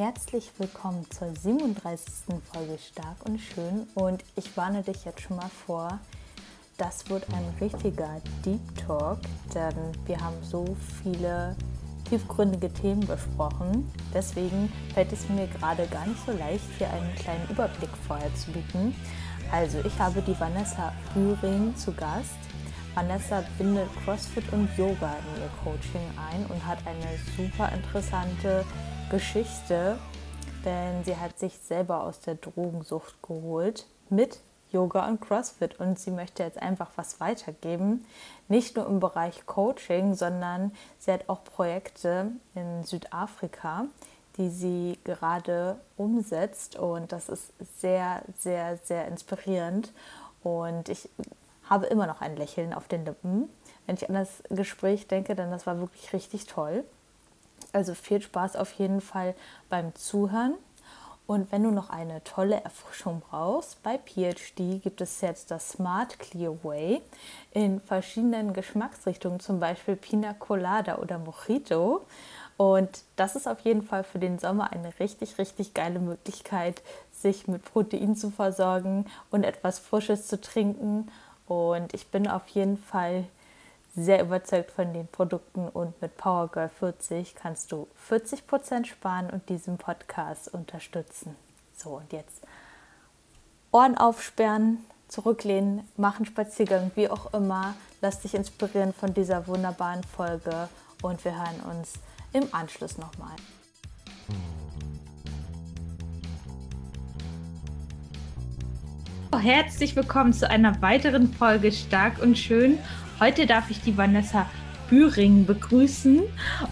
herzlich willkommen zur 37. Folge Stark und Schön. Und ich warne dich jetzt schon mal vor, das wird ein richtiger Deep Talk, denn wir haben so viele tiefgründige Themen besprochen. Deswegen fällt es mir gerade gar nicht so leicht, hier einen kleinen Überblick vorher zu bieten. Also, ich habe die Vanessa Bühring zu Gast. Vanessa bindet CrossFit und Yoga in ihr Coaching ein und hat eine super interessante Geschichte, denn sie hat sich selber aus der Drogensucht geholt mit Yoga und CrossFit und sie möchte jetzt einfach was weitergeben. Nicht nur im Bereich Coaching, sondern sie hat auch Projekte in Südafrika, die sie gerade umsetzt und das ist sehr, sehr, sehr inspirierend und ich habe immer noch ein Lächeln auf den Lippen, wenn ich an das Gespräch denke, denn das war wirklich richtig toll. Also viel Spaß auf jeden Fall beim Zuhören. Und wenn du noch eine tolle Erfrischung brauchst, bei PhD gibt es jetzt das Smart Clear Way in verschiedenen Geschmacksrichtungen, zum Beispiel Pina Colada oder Mojito. Und das ist auf jeden Fall für den Sommer eine richtig, richtig geile Möglichkeit, sich mit Protein zu versorgen und etwas Frisches zu trinken. Und ich bin auf jeden Fall sehr überzeugt von den Produkten und mit PowerGirl 40 kannst du 40% sparen und diesen Podcast unterstützen. So, und jetzt Ohren aufsperren, zurücklehnen, machen Spaziergang, wie auch immer. Lass dich inspirieren von dieser wunderbaren Folge und wir hören uns im Anschluss nochmal. Herzlich willkommen zu einer weiteren Folge Stark und Schön. Heute darf ich die Vanessa Büring begrüßen.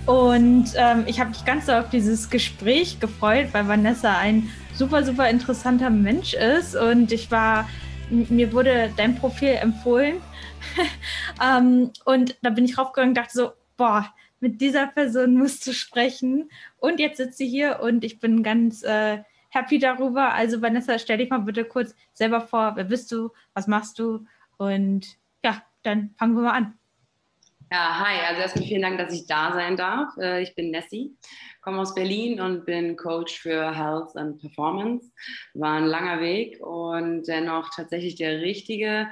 Und ähm, ich habe mich ganz so auf dieses Gespräch gefreut, weil Vanessa ein super, super interessanter Mensch ist. Und ich war, mir wurde dein Profil empfohlen. ähm, und da bin ich raufgegangen und dachte so, boah, mit dieser Person musst du sprechen. Und jetzt sitzt sie hier und ich bin ganz äh, happy darüber. Also Vanessa, stell dich mal bitte kurz selber vor. Wer bist du? Was machst du? Und dann fangen wir mal an. Ja, hi. Also erstmal vielen Dank, dass ich da sein darf. Äh, ich bin Nessie, komme aus Berlin und bin Coach für Health and Performance. War ein langer Weg und dennoch tatsächlich der richtige.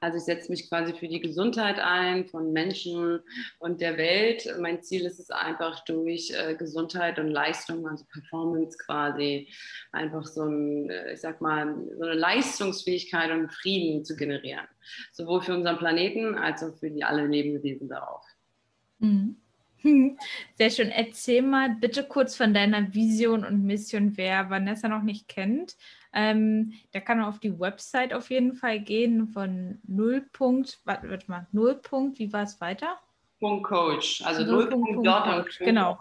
Also ich setze mich quasi für die Gesundheit ein von Menschen und der Welt. Mein Ziel ist es einfach durch äh, Gesundheit und Leistung, also Performance quasi, einfach so, ein, äh, ich sag mal, so eine Leistungsfähigkeit und Frieden zu generieren. Sowohl für unseren Planeten als auch für die alle Lebewesen darauf. Mhm. Sehr schön. Erzähl mal bitte kurz von deiner Vision und Mission, wer Vanessa noch nicht kennt. Ähm, der kann auf die Website auf jeden Fall gehen von Nullpunkt, warte, warte mal, Nullpunkt, wie war es weiter? Punkt Coach, also Nullpunkt Coach. Genau,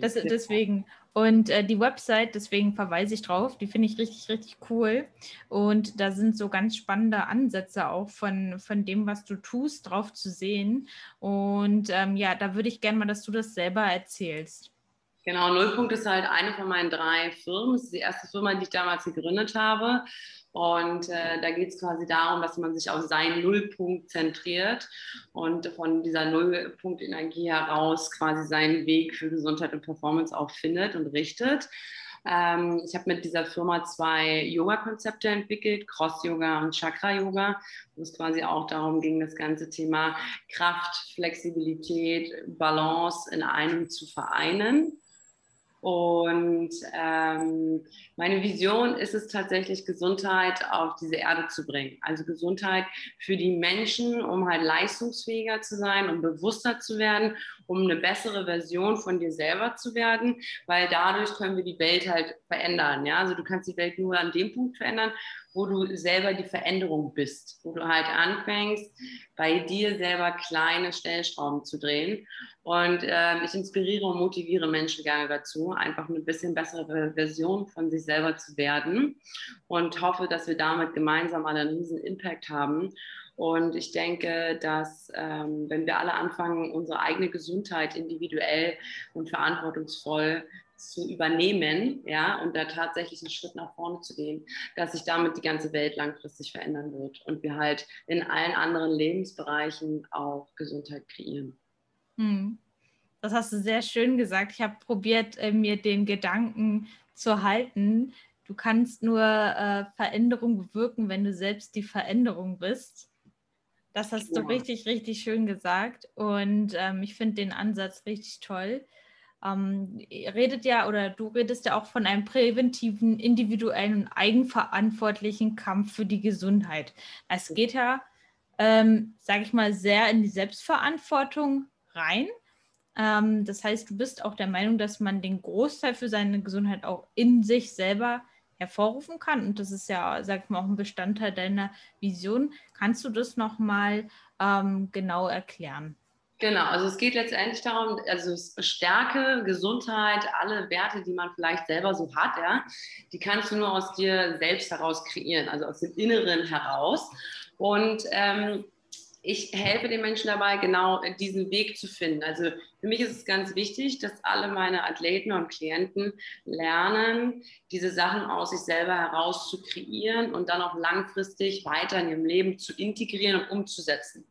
das, deswegen. Und äh, die Website, deswegen verweise ich drauf, die finde ich richtig, richtig cool. Und da sind so ganz spannende Ansätze auch von, von dem, was du tust, drauf zu sehen. Und ähm, ja, da würde ich gerne mal, dass du das selber erzählst. Genau, Nullpunkt ist halt eine von meinen drei Firmen. Das ist die erste Firma, die ich damals gegründet habe. Und äh, da geht es quasi darum, dass man sich auf seinen Nullpunkt zentriert und von dieser Nullpunkt-Energie heraus quasi seinen Weg für Gesundheit und Performance auch findet und richtet. Ähm, ich habe mit dieser Firma zwei Yoga-Konzepte entwickelt, Cross-Yoga und Chakra-Yoga, wo es quasi auch darum ging, das ganze Thema Kraft, Flexibilität, Balance in einem zu vereinen. Und ähm, meine Vision ist es tatsächlich, Gesundheit auf diese Erde zu bringen. Also Gesundheit für die Menschen, um halt leistungsfähiger zu sein, um bewusster zu werden, um eine bessere Version von dir selber zu werden, weil dadurch können wir die Welt halt verändern. Ja? Also du kannst die Welt nur an dem Punkt verändern, wo du selber die Veränderung bist, wo du halt anfängst, bei dir selber kleine Stellschrauben zu drehen. Und äh, ich inspiriere und motiviere Menschen gerne dazu, einfach eine bisschen bessere Version von sich selber zu werden und hoffe, dass wir damit gemeinsam einen riesen Impact haben. Und ich denke, dass ähm, wenn wir alle anfangen, unsere eigene Gesundheit individuell und verantwortungsvoll zu übernehmen, ja, und da tatsächlich einen Schritt nach vorne zu gehen, dass sich damit die ganze Welt langfristig verändern wird und wir halt in allen anderen Lebensbereichen auch Gesundheit kreieren. Hm. das hast du sehr schön gesagt. Ich habe probiert, äh, mir den Gedanken zu halten. Du kannst nur äh, Veränderung bewirken, wenn du selbst die Veränderung bist. Das hast ja. du richtig, richtig schön gesagt. Und ähm, ich finde den Ansatz richtig toll. Ähm, redet ja oder du redest ja auch von einem präventiven, individuellen und eigenverantwortlichen Kampf für die Gesundheit. Es geht ja, ähm, sage ich mal, sehr in die Selbstverantwortung rein. Ähm, das heißt, du bist auch der Meinung, dass man den Großteil für seine Gesundheit auch in sich selber hervorrufen kann. Und das ist ja, sag ich mal, auch ein Bestandteil deiner Vision. Kannst du das nochmal ähm, genau erklären? Genau, also es geht letztendlich darum, also Stärke, Gesundheit, alle Werte, die man vielleicht selber so hat, ja, die kannst du nur aus dir selbst heraus kreieren, also aus dem Inneren heraus. Und ähm, ich helfe den Menschen dabei, genau diesen Weg zu finden. Also für mich ist es ganz wichtig, dass alle meine Athleten und Klienten lernen, diese Sachen aus sich selber heraus zu kreieren und dann auch langfristig weiter in ihrem Leben zu integrieren und umzusetzen.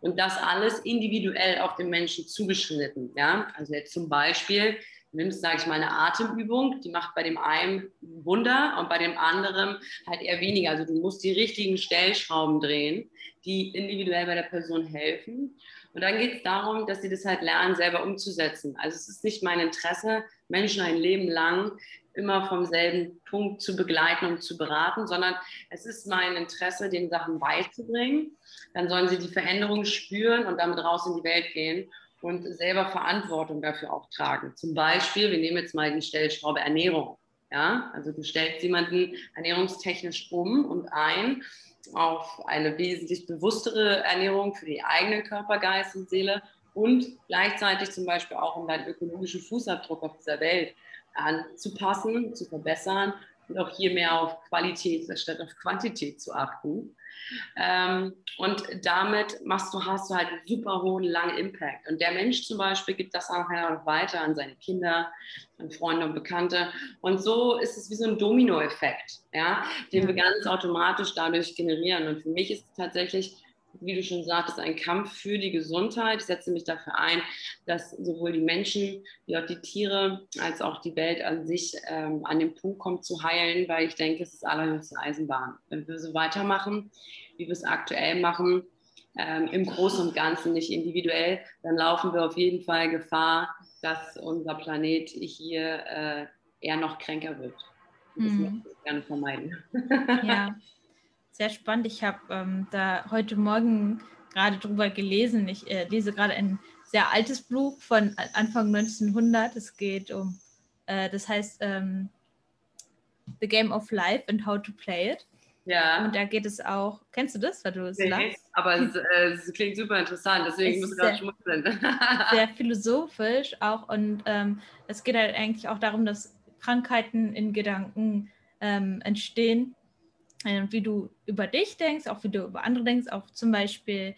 Und das alles individuell auf den Menschen zugeschnitten. Ja? Also jetzt zum Beispiel, nimmst, sage ich mal, eine Atemübung, die macht bei dem einen Wunder und bei dem anderen halt eher weniger. Also du musst die richtigen Stellschrauben drehen, die individuell bei der Person helfen. Und dann geht es darum, dass sie das halt lernen, selber umzusetzen. Also es ist nicht mein Interesse, Menschen ein Leben lang immer vom selben Punkt zu begleiten und zu beraten, sondern es ist mein Interesse, den Sachen beizubringen. Dann sollen sie die Veränderung spüren und damit raus in die Welt gehen und selber Verantwortung dafür auch tragen. Zum Beispiel, wir nehmen jetzt mal die Stellschraube Ernährung. Ja, also du stellst jemanden ernährungstechnisch um und ein auf eine wesentlich bewusstere Ernährung für die eigenen Körper, Geist und Seele und gleichzeitig zum Beispiel auch um deinen ökologischen Fußabdruck auf dieser Welt anzupassen, zu verbessern und auch hier mehr auf Qualität statt auf Quantität zu achten. Ähm, und damit machst du, hast du halt einen super hohen, langen Impact. Und der Mensch zum Beispiel gibt das auch noch weiter an seine Kinder, an Freunde und Bekannte. Und so ist es wie so ein Dominoeffekt, ja, den wir ganz automatisch dadurch generieren. Und für mich ist es tatsächlich wie du schon sagtest, ein Kampf für die Gesundheit. Ich setze mich dafür ein, dass sowohl die Menschen wie auch die Tiere als auch die Welt an sich ähm, an den Punkt kommt zu heilen, weil ich denke, es ist allerhöchste Eisenbahn. Wenn wir so weitermachen, wie wir es aktuell machen, ähm, im Großen und Ganzen, nicht individuell, dann laufen wir auf jeden Fall Gefahr, dass unser Planet hier äh, eher noch kränker wird. Das mhm. möchte ich gerne vermeiden. Ja, sehr spannend. Ich habe ähm, da heute Morgen gerade drüber gelesen. Ich äh, lese gerade ein sehr altes Buch von Anfang 1900. Es geht um, äh, das heißt ähm, The Game of Life and How to Play It. Ja. Und da geht es auch, kennst du das, weil du es nee, lachst? Aber es, äh, es, klingt super interessant, deswegen muss ich gerade schmunzeln. sehr philosophisch auch und ähm, es geht halt eigentlich auch darum, dass Krankheiten in Gedanken ähm, entstehen wie du über dich denkst, auch wie du über andere denkst, auch zum Beispiel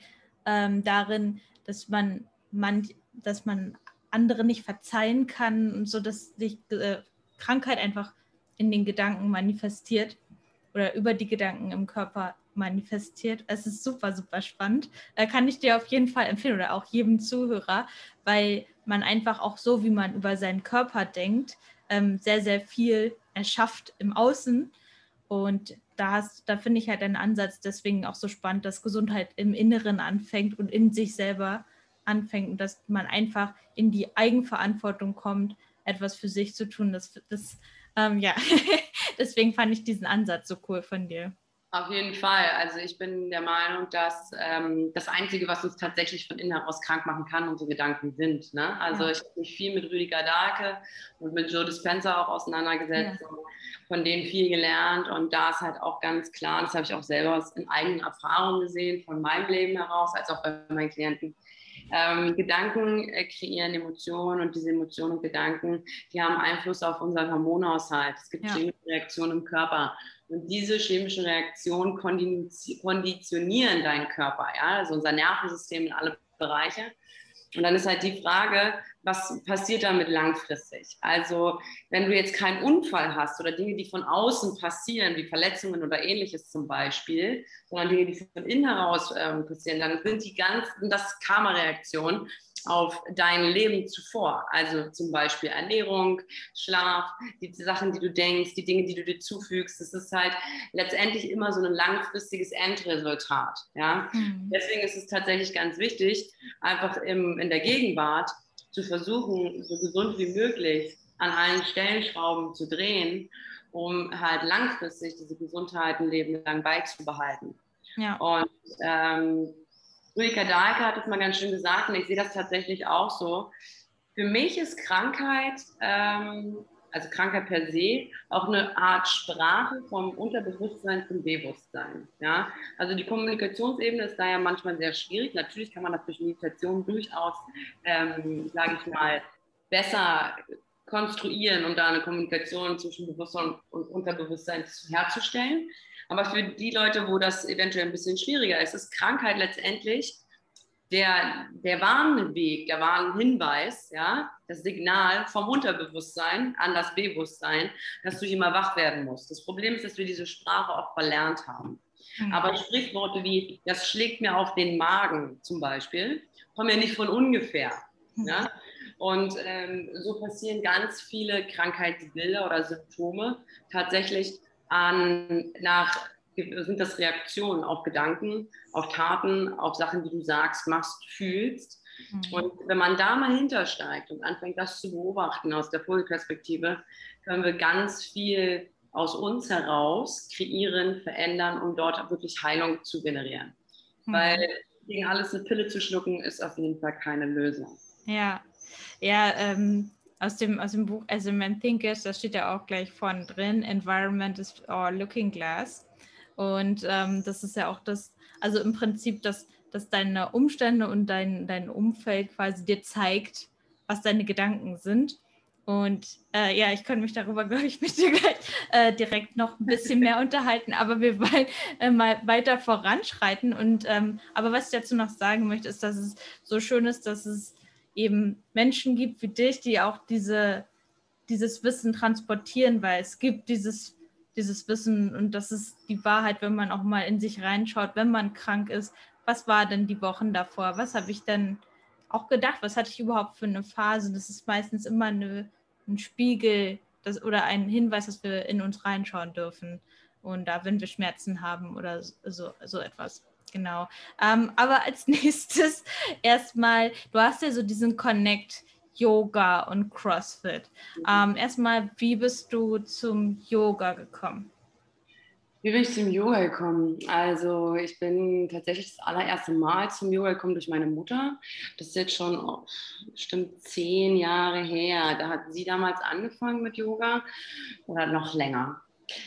ähm, darin, dass man, man, dass man andere nicht verzeihen kann und so, dass sich äh, Krankheit einfach in den Gedanken manifestiert oder über die Gedanken im Körper manifestiert. Es ist super, super spannend. Da kann ich dir auf jeden Fall empfehlen oder auch jedem Zuhörer, weil man einfach auch so, wie man über seinen Körper denkt, ähm, sehr, sehr viel erschafft im Außen. Und da, da finde ich halt einen Ansatz deswegen auch so spannend, dass Gesundheit im Inneren anfängt und in sich selber anfängt und dass man einfach in die Eigenverantwortung kommt, etwas für sich zu tun. Das, das ähm, ja, deswegen fand ich diesen Ansatz so cool von dir. Auf jeden Fall. Also ich bin der Meinung, dass ähm, das Einzige, was uns tatsächlich von innen heraus krank machen kann, unsere Gedanken sind. Ne? Also ja. ich habe mich viel mit Rüdiger Dahlke und mit Joe Dispenza auch auseinandergesetzt. Ja. Von denen viel gelernt und da ist halt auch ganz klar, das habe ich auch selber in eigenen Erfahrungen gesehen, von meinem Leben heraus, als auch bei meinen Klienten, ähm, Gedanken äh, kreieren Emotionen und diese Emotionen und Gedanken, die haben Einfluss auf unseren Hormonhaushalt. Es gibt ja. Reaktionen im Körper. Und diese chemischen Reaktionen konditionieren deinen Körper, ja, also unser Nervensystem in alle Bereiche. Und dann ist halt die Frage, was passiert damit langfristig? Also, wenn du jetzt keinen Unfall hast oder Dinge, die von außen passieren, wie Verletzungen oder ähnliches zum Beispiel, sondern Dinge, die von innen heraus äh, passieren, dann sind die ganzen, das Karma-Reaktionen, auf dein Leben zuvor. Also zum Beispiel Ernährung, Schlaf, die Sachen, die du denkst, die Dinge, die du dir zufügst. Das ist halt letztendlich immer so ein langfristiges Endresultat. Ja? Mhm. Deswegen ist es tatsächlich ganz wichtig, einfach im, in der Gegenwart zu versuchen, so gesund wie möglich an allen Stellenschrauben zu drehen, um halt langfristig diese Gesundheit ein Leben lang beizubehalten. Ja. Und ähm, Ulrike Dahlke hat es mal ganz schön gesagt und ich sehe das tatsächlich auch so. Für mich ist Krankheit, ähm, also Krankheit per se, auch eine Art Sprache vom Unterbewusstsein zum Bewusstsein. Ja? Also die Kommunikationsebene ist da ja manchmal sehr schwierig. Natürlich kann man das durch Meditation durchaus, ähm, sage ich mal, besser konstruieren, um da eine Kommunikation zwischen Bewusstsein und Unterbewusstsein herzustellen. Aber für die Leute, wo das eventuell ein bisschen schwieriger ist, ist Krankheit letztendlich der, der Warnweg, der Warnhinweis, ja, das Signal vom Unterbewusstsein an das Bewusstsein, dass du immer wach werden musst. Das Problem ist, dass wir diese Sprache auch verlernt haben. Mhm. Aber Sprichworte wie, das schlägt mir auf den Magen zum Beispiel, kommen ja nicht von ungefähr. Mhm. Ja? Und ähm, so passieren ganz viele Krankheitsbilder oder Symptome tatsächlich an, nach, sind das Reaktionen auf Gedanken, auf Taten, auf Sachen, die du sagst, machst, fühlst. Mhm. Und wenn man da mal hintersteigt und anfängt, das zu beobachten aus der Vogelperspektive, können wir ganz viel aus uns heraus kreieren, verändern, um dort wirklich Heilung zu generieren. Mhm. Weil gegen alles eine Pille zu schlucken, ist auf jeden Fall keine Lösung. Ja, ja, ähm, aus dem, aus dem Buch As a Man Thinketh, da steht ja auch gleich vorne drin, Environment is our looking glass. Und ähm, das ist ja auch das, also im Prinzip, dass, dass deine Umstände und dein, dein Umfeld quasi dir zeigt, was deine Gedanken sind. Und äh, ja, ich könnte mich darüber, glaube ich, mit dir gleich äh, direkt noch ein bisschen mehr unterhalten, aber wir wollen äh, mal weiter voranschreiten. Und ähm, aber was ich dazu noch sagen möchte, ist, dass es so schön ist, dass es eben Menschen gibt wie dich, die auch diese, dieses Wissen transportieren, weil es gibt dieses, dieses Wissen und das ist die Wahrheit, wenn man auch mal in sich reinschaut, wenn man krank ist. Was war denn die Wochen davor? Was habe ich denn auch gedacht? Was hatte ich überhaupt für eine Phase? Das ist meistens immer eine, ein Spiegel das, oder ein Hinweis, dass wir in uns reinschauen dürfen. Und da, wenn wir Schmerzen haben oder so, so etwas. Genau. Ähm, aber als nächstes erstmal, du hast ja so diesen Connect Yoga und CrossFit. Mhm. Ähm, erstmal, wie bist du zum Yoga gekommen? Wie bin ich zum Yoga gekommen? Also ich bin tatsächlich das allererste Mal zum Yoga gekommen durch meine Mutter. Das ist jetzt schon oh, bestimmt zehn Jahre her. Da hat sie damals angefangen mit Yoga oder noch länger.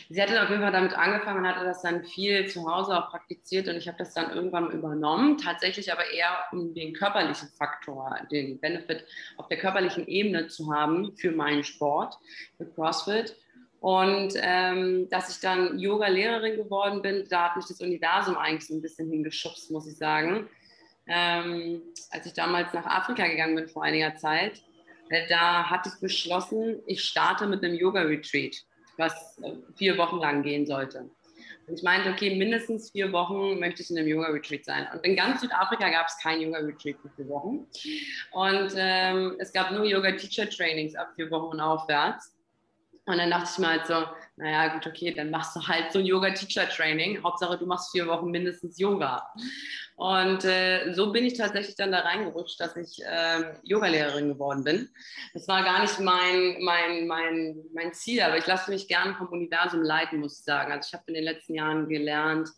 Sie hatte auf jeden Fall damit angefangen und hatte das dann viel zu Hause auch praktiziert und ich habe das dann irgendwann übernommen, tatsächlich aber eher um den körperlichen Faktor, den Benefit auf der körperlichen Ebene zu haben für meinen Sport, für CrossFit. Und ähm, dass ich dann Yoga-Lehrerin geworden bin, da hat mich das Universum eigentlich so ein bisschen hingeschubst, muss ich sagen. Ähm, als ich damals nach Afrika gegangen bin vor einiger Zeit, äh, da hatte ich beschlossen, ich starte mit einem Yoga-Retreat was äh, vier Wochen lang gehen sollte. Und ich meinte, okay, mindestens vier Wochen möchte ich in einem Yoga-Retreat sein. Und in ganz Südafrika gab es kein Yoga-Retreat für vier Wochen. Und ähm, es gab nur Yoga-Teacher-Trainings ab vier Wochen und aufwärts. Und dann dachte ich mir halt so, naja, gut, okay, dann machst du halt so ein Yoga-Teacher-Training. Hauptsache, du machst vier Wochen mindestens Yoga. Und äh, so bin ich tatsächlich dann da reingerutscht, dass ich äh, Yogalehrerin geworden bin. Das war gar nicht mein, mein, mein, mein Ziel, aber ich lasse mich gerne vom Universum leiten, muss ich sagen. Also ich habe in den letzten Jahren gelernt,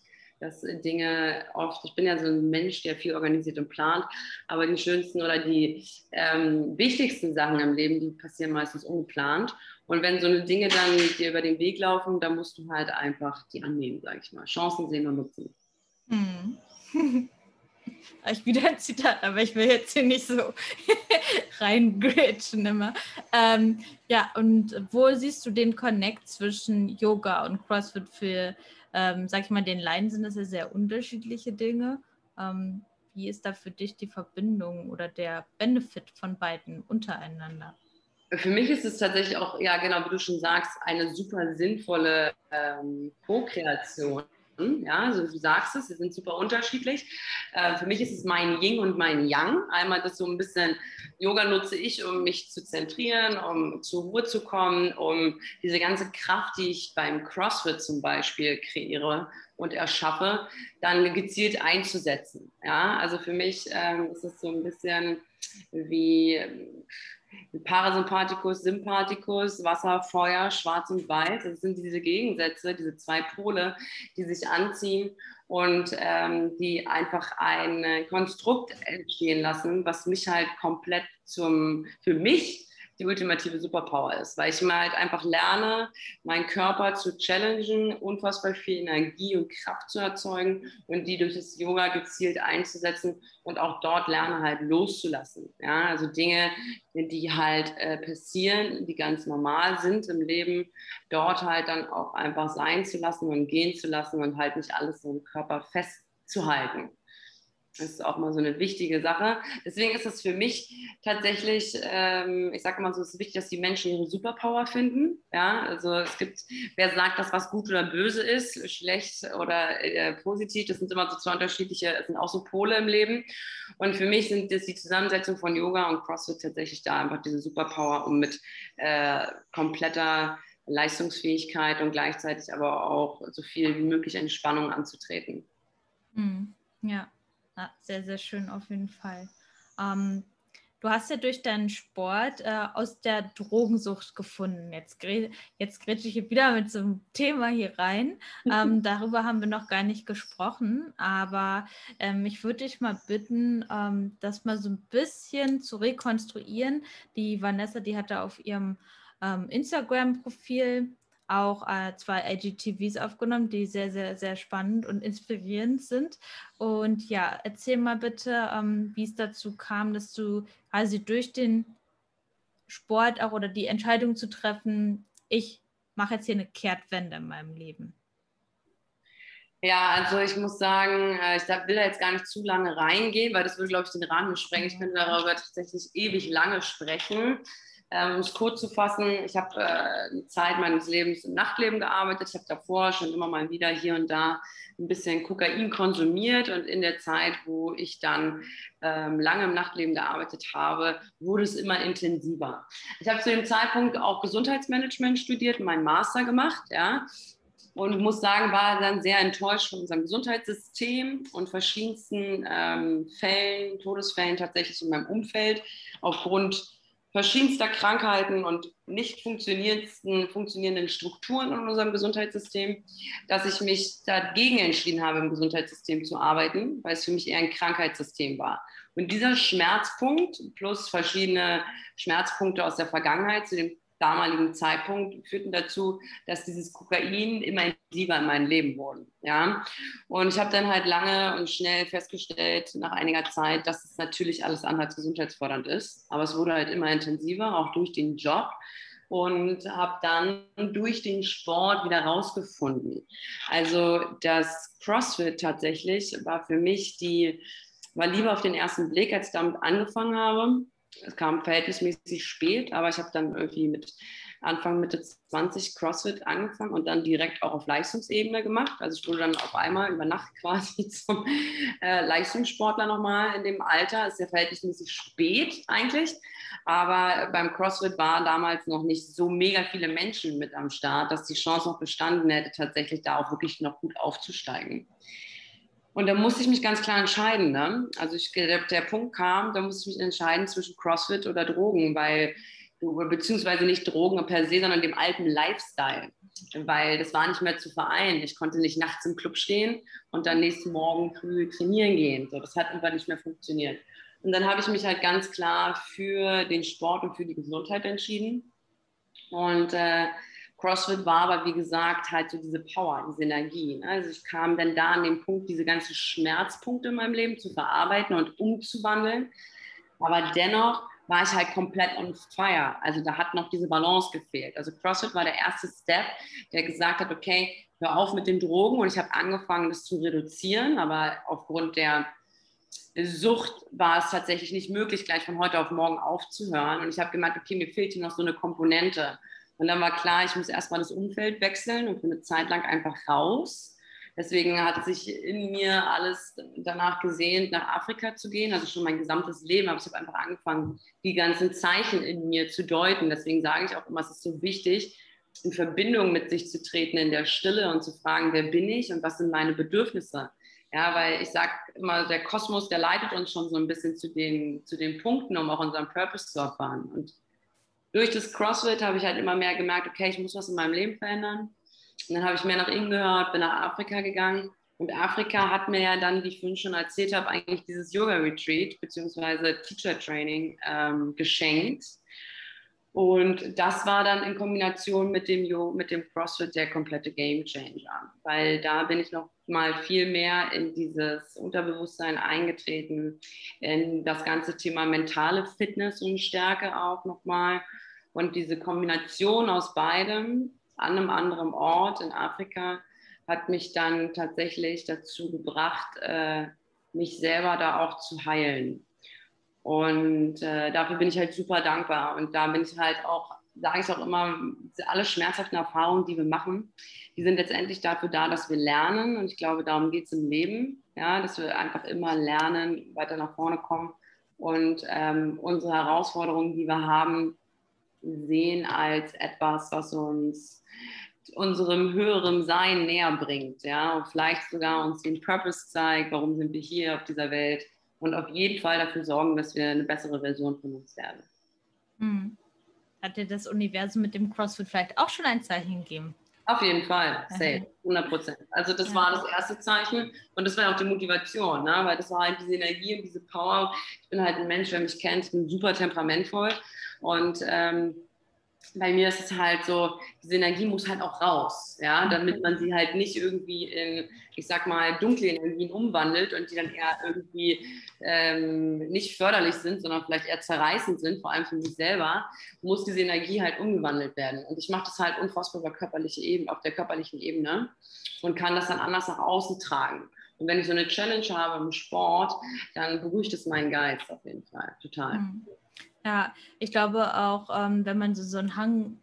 dass Dinge oft, ich bin ja so ein Mensch, der viel organisiert und plant, aber die schönsten oder die ähm, wichtigsten Sachen im Leben, die passieren meistens ungeplant. Und wenn so eine Dinge dann dir über den Weg laufen, dann musst du halt einfach die annehmen, sage ich mal. Chancen sehen und nutzen. Hm. ich wieder ein Zitat, aber ich will jetzt hier nicht so reingrätschen immer. Ähm, ja, und wo siehst du den Connect zwischen Yoga und CrossFit für, ähm, sag ich mal, den Laien sind das ja sehr unterschiedliche Dinge. Ähm, wie ist da für dich die Verbindung oder der Benefit von beiden untereinander? Für mich ist es tatsächlich auch, ja genau, wie du schon sagst, eine super sinnvolle ähm, Co-Kreation. Ja, also du sagst es, sie sind super unterschiedlich. Äh, für mich ist es mein Yin und mein Yang. Einmal das so ein bisschen, Yoga nutze ich, um mich zu zentrieren, um zur Ruhe zu kommen, um diese ganze Kraft, die ich beim CrossFit zum Beispiel kreiere und erschaffe, dann gezielt einzusetzen. Ja, also für mich ähm, ist es so ein bisschen wie Parasympathikus, Sympathikus, Wasser, Feuer, Schwarz und Weiß. Das sind diese Gegensätze, diese zwei Pole, die sich anziehen und ähm, die einfach ein Konstrukt entstehen lassen, was mich halt komplett zum, für mich die ultimative Superpower ist, weil ich mal halt einfach lerne, meinen Körper zu challengen, unfassbar viel Energie und Kraft zu erzeugen und die durch das Yoga gezielt einzusetzen und auch dort lerne halt loszulassen. Ja, also Dinge, die halt äh, passieren, die ganz normal sind im Leben, dort halt dann auch einfach sein zu lassen und gehen zu lassen und halt nicht alles so im Körper festzuhalten. Das ist auch mal so eine wichtige Sache. Deswegen ist es für mich tatsächlich, ähm, ich sage mal so, es ist wichtig, dass die Menschen ihre Superpower finden. Ja, also es gibt, wer sagt, dass was gut oder böse ist, schlecht oder äh, positiv, das sind immer so zwei unterschiedliche, das sind auch so Pole im Leben. Und für mich sind das die Zusammensetzung von Yoga und CrossFit tatsächlich da einfach diese Superpower, um mit äh, kompletter Leistungsfähigkeit und gleichzeitig aber auch so viel wie möglich Entspannung anzutreten. Mhm. Ja, ja, sehr, sehr schön auf jeden Fall. Ähm, du hast ja durch deinen Sport äh, aus der Drogensucht gefunden. Jetzt, jetzt grätsche ich wieder mit so einem Thema hier rein. Ähm, darüber haben wir noch gar nicht gesprochen, aber ähm, ich würde dich mal bitten, ähm, das mal so ein bisschen zu rekonstruieren. Die Vanessa, die hatte auf ihrem ähm, Instagram-Profil auch äh, zwei IGTVs aufgenommen, die sehr, sehr, sehr spannend und inspirierend sind. Und ja, erzähl mal bitte, ähm, wie es dazu kam, dass du quasi durch den Sport auch oder die Entscheidung zu treffen, ich mache jetzt hier eine Kehrtwende in meinem Leben. Ja, also ich muss sagen, äh, ich will da jetzt gar nicht zu lange reingehen, weil das würde, glaube ich, den Rahmen sprengen. Ich könnte darüber tatsächlich ewig lange sprechen. Ähm, um es kurz zu fassen, ich habe äh, eine Zeit meines Lebens im Nachtleben gearbeitet. Ich habe davor schon immer mal wieder hier und da ein bisschen Kokain konsumiert und in der Zeit, wo ich dann ähm, lange im Nachtleben gearbeitet habe, wurde es immer intensiver. Ich habe zu dem Zeitpunkt auch Gesundheitsmanagement studiert, meinen Master gemacht, ja, und muss sagen, war dann sehr enttäuscht von unserem Gesundheitssystem und verschiedensten ähm, Fällen, Todesfällen tatsächlich in meinem Umfeld aufgrund verschiedenster Krankheiten und nicht funktionierenden Strukturen in unserem Gesundheitssystem, dass ich mich dagegen entschieden habe, im Gesundheitssystem zu arbeiten, weil es für mich eher ein Krankheitssystem war. Und dieser Schmerzpunkt plus verschiedene Schmerzpunkte aus der Vergangenheit zu dem damaligen Zeitpunkt führten dazu, dass dieses Kokain immer intensiver in meinem Leben wurde. Ja? Und ich habe dann halt lange und schnell festgestellt, nach einiger Zeit, dass es natürlich alles andere als gesundheitsfördernd ist. Aber es wurde halt immer intensiver, auch durch den Job. Und habe dann durch den Sport wieder rausgefunden. Also das CrossFit tatsächlich war für mich die, war lieber auf den ersten Blick, als ich damit angefangen habe es kam verhältnismäßig spät, aber ich habe dann irgendwie mit Anfang, Mitte 20 CrossFit angefangen und dann direkt auch auf Leistungsebene gemacht. Also ich wurde dann auf einmal über Nacht quasi zum äh, Leistungssportler nochmal in dem Alter. Ist ja verhältnismäßig spät eigentlich. Aber beim CrossFit waren damals noch nicht so mega viele Menschen mit am Start, dass die Chance noch bestanden hätte, tatsächlich da auch wirklich noch gut aufzusteigen. Und da musste ich mich ganz klar entscheiden. Ne? Also ich, der, der Punkt kam, da musste ich mich entscheiden zwischen CrossFit oder Drogen, weil beziehungsweise nicht Drogen per se, sondern dem alten Lifestyle, weil das war nicht mehr zu vereinen. Ich konnte nicht nachts im Club stehen und dann nächsten Morgen früh trainieren gehen. So, das hat einfach nicht mehr funktioniert. Und dann habe ich mich halt ganz klar für den Sport und für die Gesundheit entschieden. Und äh, CrossFit war aber, wie gesagt, halt so diese Power, diese Energie. Ne? Also ich kam dann da an den Punkt, diese ganzen Schmerzpunkte in meinem Leben zu verarbeiten und umzuwandeln. Aber dennoch war ich halt komplett on fire. Also da hat noch diese Balance gefehlt. Also CrossFit war der erste Step, der gesagt hat, okay, hör auf mit den Drogen. Und ich habe angefangen, das zu reduzieren. Aber aufgrund der Sucht war es tatsächlich nicht möglich, gleich von heute auf morgen aufzuhören. Und ich habe gemerkt, okay, mir fehlt hier noch so eine Komponente. Und dann war klar, ich muss erstmal das Umfeld wechseln und für eine Zeit lang einfach raus. Deswegen hat sich in mir alles danach gesehnt, nach Afrika zu gehen, also schon mein gesamtes Leben. Aber ich habe einfach angefangen, die ganzen Zeichen in mir zu deuten. Deswegen sage ich auch immer, es ist so wichtig, in Verbindung mit sich zu treten in der Stille und zu fragen, wer bin ich und was sind meine Bedürfnisse. Ja, weil ich sage immer, der Kosmos, der leitet uns schon so ein bisschen zu den, zu den Punkten, um auch unseren Purpose zu erfahren. Und durch das CrossFit habe ich halt immer mehr gemerkt, okay, ich muss was in meinem Leben verändern. Und dann habe ich mehr nach innen gehört, bin nach Afrika gegangen. Und Afrika hat mir ja dann, wie ich vorhin schon erzählt habe, eigentlich dieses Yoga-Retreat bzw. Teacher-Training ähm, geschenkt. Und das war dann in Kombination mit dem, mit dem CrossFit der komplette Game Changer, weil da bin ich noch mal viel mehr in dieses Unterbewusstsein eingetreten, in das ganze Thema mentale Fitness und Stärke auch nochmal. Und diese Kombination aus beidem an einem anderen Ort in Afrika hat mich dann tatsächlich dazu gebracht, äh, mich selber da auch zu heilen. Und äh, dafür bin ich halt super dankbar. Und da bin ich halt auch, sage ich auch immer, alle schmerzhaften Erfahrungen, die wir machen, die sind letztendlich dafür da, dass wir lernen. Und ich glaube, darum geht es im Leben, ja, dass wir einfach immer lernen, weiter nach vorne kommen und ähm, unsere Herausforderungen, die wir haben, sehen als etwas, was uns unserem höheren Sein näher bringt, ja, und vielleicht sogar uns den Purpose zeigt, warum sind wir hier auf dieser Welt und auf jeden Fall dafür sorgen, dass wir eine bessere Version von uns werden. Hm. Hat dir das Universum mit dem CrossFit vielleicht auch schon ein Zeichen gegeben? Auf jeden Fall, safe, 100 Prozent. Also das ja. war das erste Zeichen und das war auch die Motivation, ne? weil das war halt diese Energie und diese Power. Ich bin halt ein Mensch, wer mich kennt, ich bin super temperamentvoll und ähm, bei mir ist es halt so, diese Energie muss halt auch raus, ja, damit man sie halt nicht irgendwie in, ich sag mal, dunkle Energien umwandelt und die dann eher irgendwie ähm, nicht förderlich sind, sondern vielleicht eher zerreißend sind, vor allem für mich selber, muss diese Energie halt umgewandelt werden. Und ich mache das halt unfassbar auf, körperliche Ebene, auf der körperlichen Ebene und kann das dann anders nach außen tragen. Und wenn ich so eine Challenge habe im Sport, dann beruhigt es meinen Geist auf jeden Fall, total. Mhm. Ja, ich glaube auch, ähm, wenn man so, so einen Hang,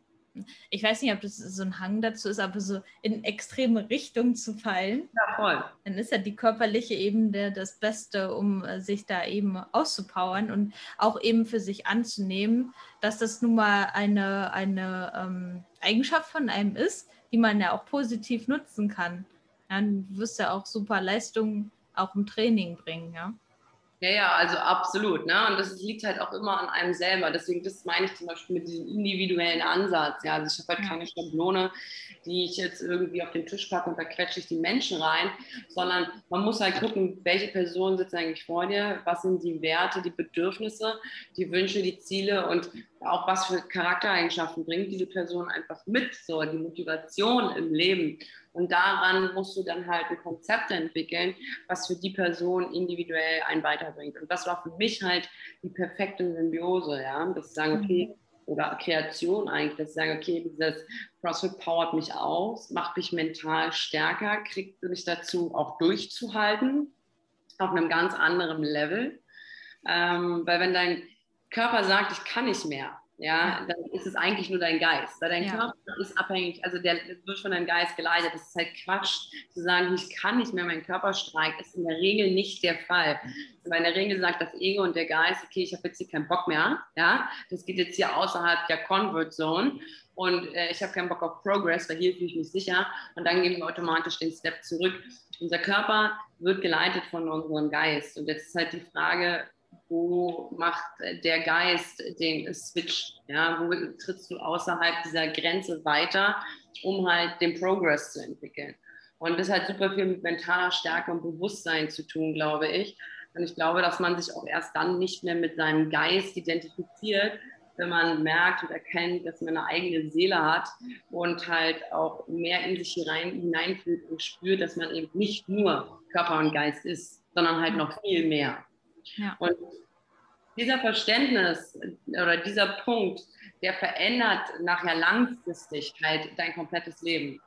ich weiß nicht, ob das so ein Hang dazu ist, aber so in extreme Richtung zu fallen, ja, voll. dann ist ja die körperliche Ebene das Beste, um äh, sich da eben auszupowern und auch eben für sich anzunehmen, dass das nun mal eine, eine ähm, Eigenschaft von einem ist, die man ja auch positiv nutzen kann. Du wirst ja auch super Leistungen auch im Training bringen, ja. Ja, ja, also absolut. Ne? Und das liegt halt auch immer an einem selber. Deswegen, das meine ich zum Beispiel mit diesem individuellen Ansatz. Ja, also ich habe halt keine Schablone, die ich jetzt irgendwie auf den Tisch packe und da quetsche ich die Menschen rein, sondern man muss halt gucken, welche Person sitzt eigentlich vor dir, was sind die Werte, die Bedürfnisse, die Wünsche, die Ziele und auch was für Charaktereigenschaften bringt diese Person einfach mit, so die Motivation im Leben. Und daran musst du dann halt ein Konzept entwickeln, was für die Person individuell einen weiterbringt. Und das war für mich halt die perfekte Symbiose, ja, dass sie sagen, okay, mhm. oder Kreation eigentlich, dass sie sagen, okay, dieses CrossFit powert mich aus, macht mich mental stärker, kriegt mich dazu auch durchzuhalten, auf einem ganz anderen Level. Ähm, weil wenn dein Körper sagt, ich kann nicht mehr, ja, dann ist es eigentlich nur dein Geist. Weil dein ja. Körper ist abhängig, also der wird von deinem Geist geleitet. Das ist halt Quatsch zu sagen, ich kann nicht mehr, mein Körper streikt, ist in der Regel nicht der Fall. Weil in der Regel sagt das Ego und der Geist, okay, ich habe jetzt hier keinen Bock mehr, ja, das geht jetzt hier außerhalb der Convert Zone und äh, ich habe keinen Bock auf Progress, weil hier fühle ich mich sicher und dann gehen wir automatisch den Step zurück. Unser Körper wird geleitet von unserem Geist und jetzt ist halt die Frage, wo macht der Geist den Switch? Ja, wo trittst du außerhalb dieser Grenze weiter, um halt den Progress zu entwickeln? Und das hat super viel mit mentaler Stärke und Bewusstsein zu tun, glaube ich. Und ich glaube, dass man sich auch erst dann nicht mehr mit seinem Geist identifiziert, wenn man merkt und erkennt, dass man eine eigene Seele hat und halt auch mehr in sich hinein, hineinfühlt und spürt, dass man eben nicht nur Körper und Geist ist, sondern halt noch viel mehr. Ja. Und dieser Verständnis oder dieser Punkt, der verändert nachher langfristig halt dein komplettes Leben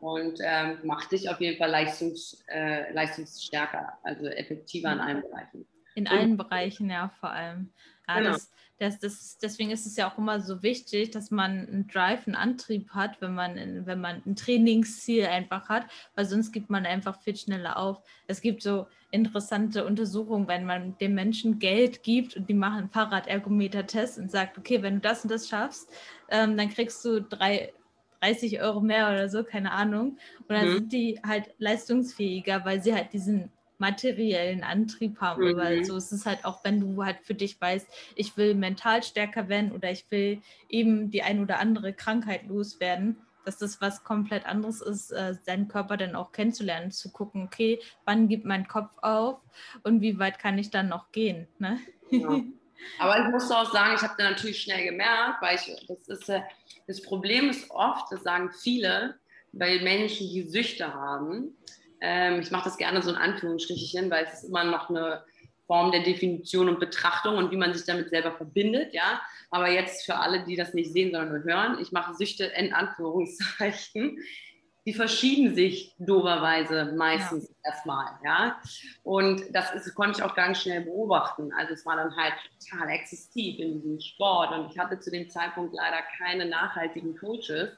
und ähm, macht dich auf jeden Fall leistungs, äh, leistungsstärker, also effektiver in allen Bereichen. In allen Bereichen, ja, vor allem. Ja, genau. das, das, das, deswegen ist es ja auch immer so wichtig, dass man einen Drive, einen Antrieb hat, wenn man, wenn man ein Trainingsziel einfach hat, weil sonst gibt man einfach viel schneller auf. Es gibt so interessante Untersuchungen, wenn man den Menschen Geld gibt und die machen Fahrradergometer-Test und sagt, okay, wenn du das und das schaffst, ähm, dann kriegst du drei, 30 Euro mehr oder so, keine Ahnung. Und dann mhm. sind die halt leistungsfähiger, weil sie halt diesen materiellen Antrieb haben. Mhm. Weil so ist es halt auch, wenn du halt für dich weißt, ich will mental stärker werden oder ich will eben die ein oder andere Krankheit loswerden, dass das was komplett anderes ist, äh, seinen Körper dann auch kennenzulernen, zu gucken, okay, wann gibt mein Kopf auf und wie weit kann ich dann noch gehen. Ne? Ja. Aber ich muss auch sagen, ich habe da natürlich schnell gemerkt, weil ich, das ist, äh, das Problem ist oft, das sagen viele, bei Menschen, die Süchte haben, ähm, ich mache das gerne so in Anführungsstrichen, weil es ist immer noch eine Form der Definition und Betrachtung und wie man sich damit selber verbindet, ja. Aber jetzt für alle, die das nicht sehen, sondern nur hören, ich mache Süchte in Anführungszeichen. Die verschieben sich doberweise meistens ja. erstmal, ja. Und das ist, konnte ich auch ganz schnell beobachten. Also es war dann halt total exzessiv in diesem Sport und ich hatte zu dem Zeitpunkt leider keine nachhaltigen Coaches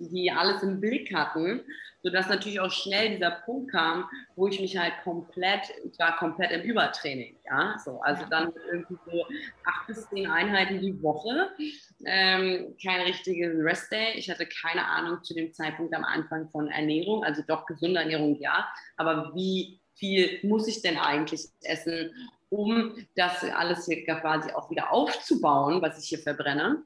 die alles im Blick hatten, sodass natürlich auch schnell dieser Punkt kam, wo ich mich halt komplett, ich war komplett im Übertraining, ja, so, also dann irgendwie so acht bis zehn Einheiten die Woche, ähm, kein richtiges Restday, ich hatte keine Ahnung zu dem Zeitpunkt am Anfang von Ernährung, also doch gesunde Ernährung, ja, aber wie viel muss ich denn eigentlich essen, um das alles hier quasi auch wieder aufzubauen, was ich hier verbrenne.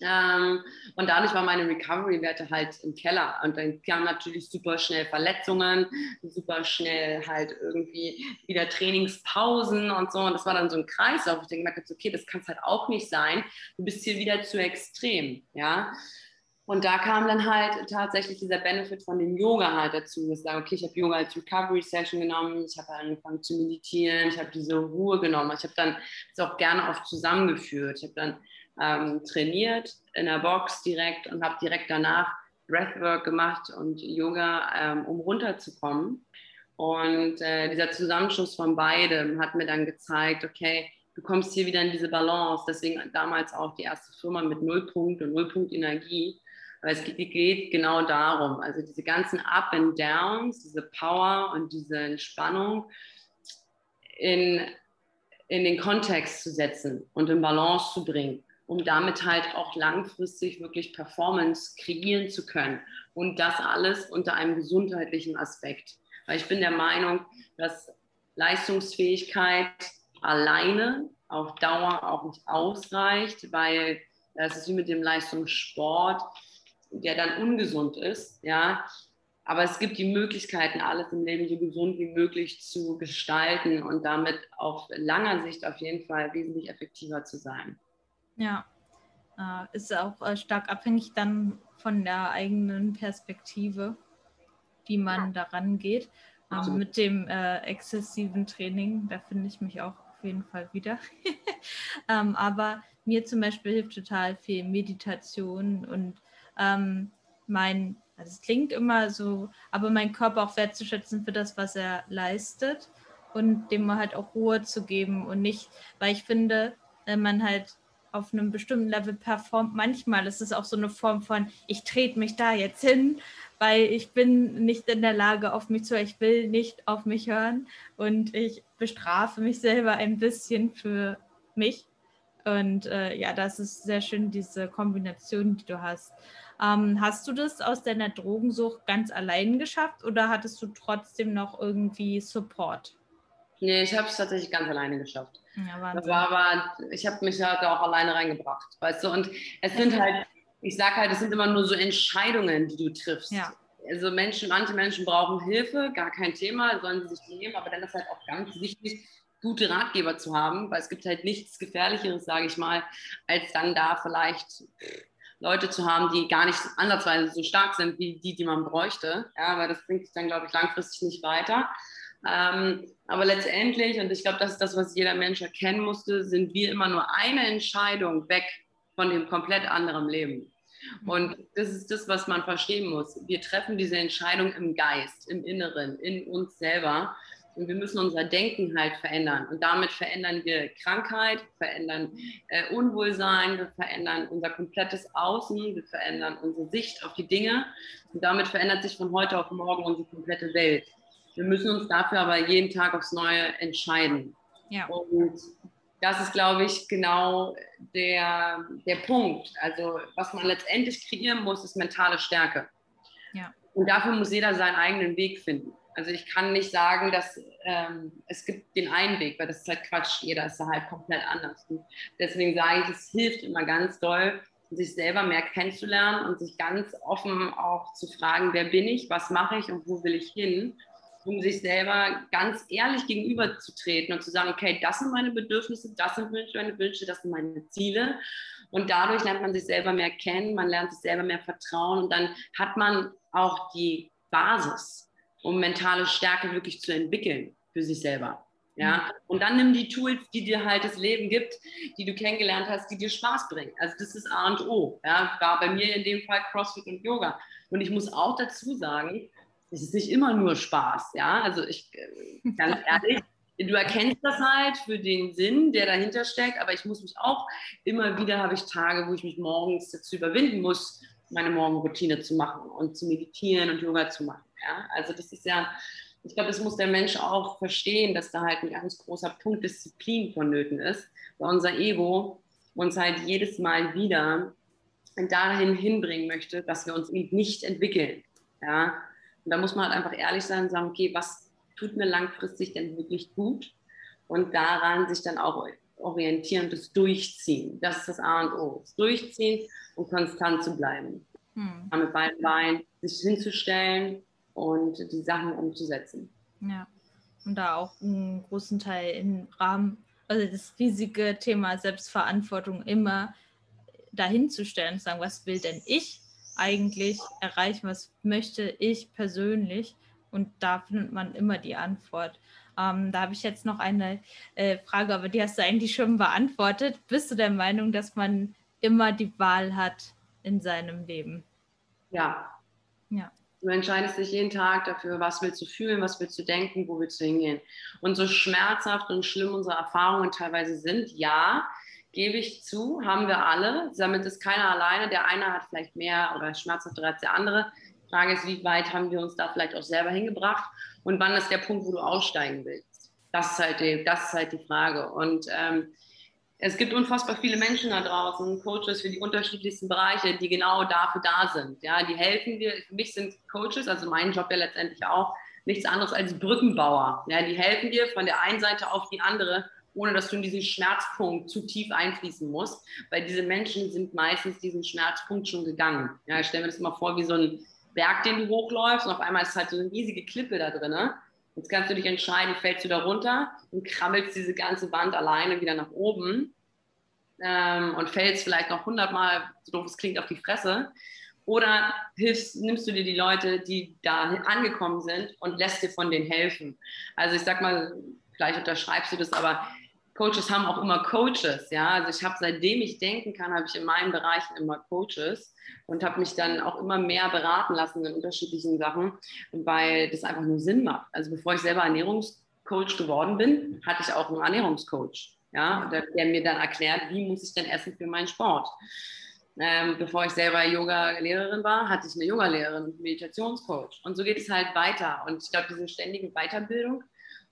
Ähm, und dadurch waren meine Recovery-Werte halt im Keller. Und dann kamen natürlich super schnell Verletzungen, super schnell halt irgendwie wieder Trainingspausen und so. Und das war dann so ein Kreislauf. Ich denke, okay, das kann es halt auch nicht sein. Du bist hier wieder zu extrem, ja. Und da kam dann halt tatsächlich dieser Benefit von dem Yoga halt dazu. Ich sage, okay, ich habe Yoga als Recovery Session genommen, ich habe angefangen zu meditieren, ich habe diese Ruhe genommen. Ich habe dann das auch gerne oft zusammengeführt. Ich habe dann ähm, trainiert in der Box direkt und habe direkt danach Breathwork gemacht und Yoga, ähm, um runterzukommen. Und äh, dieser Zusammenschluss von beidem hat mir dann gezeigt, okay, du kommst hier wieder in diese Balance. Deswegen damals auch die erste Firma mit Nullpunkt und Nullpunkt Energie. Weil es geht genau darum, also diese ganzen Up and Downs, diese Power und diese Entspannung in, in den Kontext zu setzen und in Balance zu bringen um damit halt auch langfristig wirklich Performance kreieren zu können. Und das alles unter einem gesundheitlichen Aspekt. Weil ich bin der Meinung, dass Leistungsfähigkeit alleine auf Dauer auch nicht ausreicht, weil das ist wie mit dem Leistungssport, der dann ungesund ist, ja. Aber es gibt die Möglichkeiten, alles im Leben so gesund wie möglich zu gestalten und damit auf langer Sicht auf jeden Fall wesentlich effektiver zu sein. Ja, äh, ist auch äh, stark abhängig dann von der eigenen Perspektive, wie man daran geht. Ähm, mit dem äh, exzessiven Training, da finde ich mich auch auf jeden Fall wieder. ähm, aber mir zum Beispiel hilft total viel Meditation und ähm, mein, also es klingt immer so, aber meinen Körper auch wertzuschätzen für das, was er leistet und dem halt auch Ruhe zu geben und nicht, weil ich finde, wenn man halt auf einem bestimmten Level performt. Manchmal ist es auch so eine Form von, ich trete mich da jetzt hin, weil ich bin nicht in der Lage, auf mich zu hören. Ich will nicht auf mich hören und ich bestrafe mich selber ein bisschen für mich. Und äh, ja, das ist sehr schön, diese Kombination, die du hast. Ähm, hast du das aus deiner Drogensucht ganz allein geschafft oder hattest du trotzdem noch irgendwie Support? Nee, ich habe es tatsächlich ganz alleine geschafft. Ja, war aber, ich habe mich halt auch alleine reingebracht, weißt du, und es sind halt, ich sage halt, es sind immer nur so Entscheidungen, die du triffst. Ja. Also Menschen, manche Menschen brauchen Hilfe, gar kein Thema, sollen sie sich nehmen, aber dann ist halt auch ganz wichtig, gute Ratgeber zu haben, weil es gibt halt nichts Gefährlicheres, sage ich mal, als dann da vielleicht Leute zu haben, die gar nicht ansatzweise so stark sind wie die, die man bräuchte. Ja, weil das bringt sich dann, glaube ich, langfristig nicht weiter. Ähm, aber letztendlich, und ich glaube, das ist das, was jeder Mensch erkennen musste, sind wir immer nur eine Entscheidung weg von dem komplett anderen Leben. Und das ist das, was man verstehen muss. Wir treffen diese Entscheidung im Geist, im Inneren, in uns selber. Und wir müssen unser Denken halt verändern. Und damit verändern wir Krankheit, verändern äh, Unwohlsein, wir verändern unser komplettes Außen, wir verändern unsere Sicht auf die Dinge. Und damit verändert sich von heute auf morgen unsere komplette Welt. Wir müssen uns dafür aber jeden Tag aufs Neue entscheiden. Ja. Und das ist, glaube ich, genau der, der Punkt. Also was man letztendlich kreieren muss, ist mentale Stärke. Ja. Und dafür muss jeder seinen eigenen Weg finden. Also ich kann nicht sagen, dass ähm, es gibt den einen Weg, weil das ist halt Quatsch. Jeder ist da halt komplett anders. Und deswegen sage ich, es hilft immer ganz doll, sich selber mehr kennenzulernen und sich ganz offen auch zu fragen, wer bin ich, was mache ich und wo will ich hin, um sich selber ganz ehrlich gegenüberzutreten und zu sagen, okay, das sind meine Bedürfnisse, das sind meine Wünsche, das sind meine Ziele. Und dadurch lernt man sich selber mehr kennen, man lernt sich selber mehr vertrauen und dann hat man auch die Basis um mentale Stärke wirklich zu entwickeln für sich selber. Ja, mhm. und dann nimm die Tools, die dir halt das Leben gibt, die du kennengelernt hast, die dir Spaß bringen. Also das ist A und O. Ja, war bei mir in dem Fall CrossFit und Yoga. Und ich muss auch dazu sagen, es ist nicht immer nur Spaß. Ja, also ich, äh, ganz ehrlich, du erkennst das halt für den Sinn, der dahinter steckt, aber ich muss mich auch, immer wieder habe ich Tage, wo ich mich morgens dazu überwinden muss, meine Morgenroutine zu machen und zu meditieren und Yoga zu machen. Ja? Also das ist ja, ich glaube, das muss der Mensch auch verstehen, dass da halt ein ganz großer Punkt Disziplin vonnöten ist, weil unser Ego uns halt jedes Mal wieder dahin hinbringen möchte, dass wir uns eben nicht entwickeln. Ja? Und da muss man halt einfach ehrlich sein und sagen, okay, was tut mir langfristig denn wirklich gut? Und daran sich dann auch orientieren und das durchziehen. Das ist das A und O. Das Durchziehen und konstant zu bleiben. Hm. Mit beiden Beinen sich hinzustellen und die Sachen umzusetzen. Ja, und da auch einen großen Teil im Rahmen, also das riesige Thema Selbstverantwortung immer dahin zu stellen, zu sagen, was will denn ich eigentlich erreichen, was möchte ich persönlich und da findet man immer die Antwort. Ähm, da habe ich jetzt noch eine äh, Frage, aber die hast du eigentlich schon beantwortet. Bist du der Meinung, dass man immer die Wahl hat in seinem Leben? Ja. Ja. Du entscheidest dich jeden Tag dafür, was willst du fühlen, was willst du denken, wo willst du hingehen. Und so schmerzhaft und schlimm unsere Erfahrungen teilweise sind, ja, gebe ich zu, haben wir alle. Damit ist keiner alleine. Der eine hat vielleicht mehr oder schmerzhafter als der andere. Die Frage ist, wie weit haben wir uns da vielleicht auch selber hingebracht und wann ist der Punkt, wo du aussteigen willst? Das ist halt die, das ist halt die Frage. Und ähm, es gibt unfassbar viele Menschen da draußen, Coaches für die unterschiedlichsten Bereiche, die genau dafür da sind. Ja, die helfen dir. Für mich sind Coaches, also mein Job ja letztendlich auch, nichts anderes als Brückenbauer. Ja, die helfen dir von der einen Seite auf die andere, ohne dass du in diesen Schmerzpunkt zu tief einfließen musst, weil diese Menschen sind meistens diesen Schmerzpunkt schon gegangen. Ja, ich stelle mir das immer vor wie so ein Berg, den du hochläufst und auf einmal ist halt so eine riesige Klippe da drin. Ne? Jetzt kannst du dich entscheiden, fällst du da runter und krabbelst diese ganze Wand alleine wieder nach oben ähm, und fällst vielleicht noch hundertmal, so doof es klingt, auf die Fresse. Oder hilfst, nimmst du dir die Leute, die da angekommen sind und lässt dir von denen helfen. Also ich sag mal, vielleicht unterschreibst du das, aber Coaches haben auch immer Coaches, ja. Also ich habe seitdem ich denken kann, habe ich in meinen Bereichen immer Coaches und habe mich dann auch immer mehr beraten lassen in unterschiedlichen Sachen, weil das einfach nur Sinn macht. Also bevor ich selber Ernährungscoach geworden bin, hatte ich auch einen Ernährungscoach, ja, der, der mir dann erklärt, wie muss ich denn essen für meinen Sport. Ähm, bevor ich selber Yoga-Lehrerin war, hatte ich eine Yoga-Lehrerin Meditationscoach. Und so geht es halt weiter. Und ich glaube, diese ständige Weiterbildung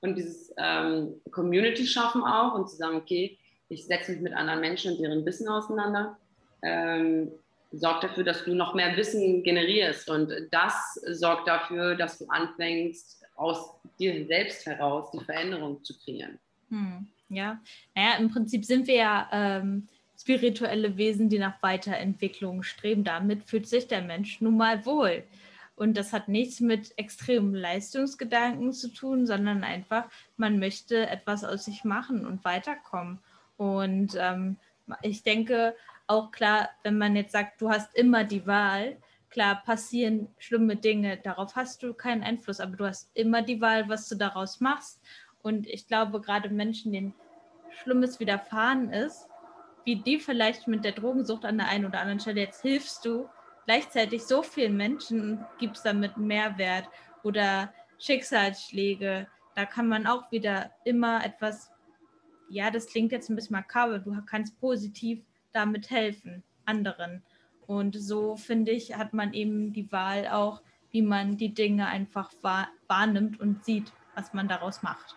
und dieses ähm, Community schaffen auch und zu sagen, okay, ich setze mich mit anderen Menschen und deren Wissen auseinander, ähm, sorgt dafür, dass du noch mehr Wissen generierst und das sorgt dafür, dass du anfängst, aus dir selbst heraus die Veränderung zu kreieren. Hm, ja, naja, im Prinzip sind wir ja ähm, spirituelle Wesen, die nach Weiterentwicklung streben. Damit fühlt sich der Mensch nun mal wohl. Und das hat nichts mit extremen Leistungsgedanken zu tun, sondern einfach, man möchte etwas aus sich machen und weiterkommen. Und ähm, ich denke auch klar, wenn man jetzt sagt, du hast immer die Wahl, klar passieren schlimme Dinge, darauf hast du keinen Einfluss, aber du hast immer die Wahl, was du daraus machst. Und ich glaube, gerade Menschen, denen Schlimmes widerfahren ist, wie die vielleicht mit der Drogensucht an der einen oder anderen Stelle, jetzt hilfst du gleichzeitig so vielen Menschen gibt es damit Mehrwert oder Schicksalsschläge, da kann man auch wieder immer etwas, ja, das klingt jetzt ein bisschen makaber, du kannst positiv damit helfen, anderen. Und so, finde ich, hat man eben die Wahl auch, wie man die Dinge einfach wahr, wahrnimmt und sieht, was man daraus macht.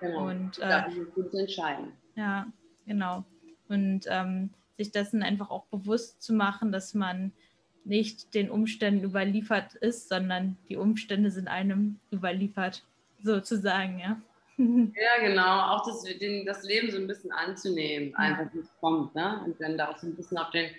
Genau. Und, äh, gut entscheiden. Ja, genau. Und ähm, sich dessen einfach auch bewusst zu machen, dass man nicht den Umständen überliefert ist, sondern die Umstände sind einem überliefert, sozusagen, ja. Ja, genau. Auch das, den, das Leben so ein bisschen anzunehmen, einfach wie es kommt. Ne? Und dann da auch so ein bisschen auf den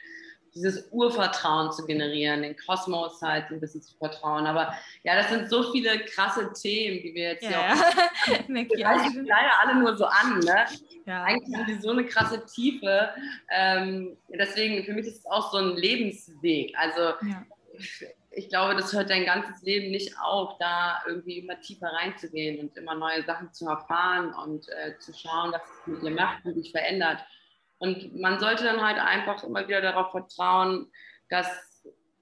dieses Urvertrauen zu generieren, den Kosmos halt ein bisschen zu vertrauen. Aber ja, das sind so viele krasse Themen, die wir jetzt ja, hier auch. wir reißen leider alle nur so an. Ne? Ja. Eigentlich haben die so eine krasse Tiefe. Ähm, deswegen, für mich ist es auch so ein Lebensweg. Also ja. ich glaube, das hört dein ganzes Leben nicht auf, da irgendwie immer tiefer reinzugehen und immer neue Sachen zu erfahren und äh, zu schauen, was es mit dir macht und dich verändert. Und man sollte dann halt einfach immer wieder darauf vertrauen, dass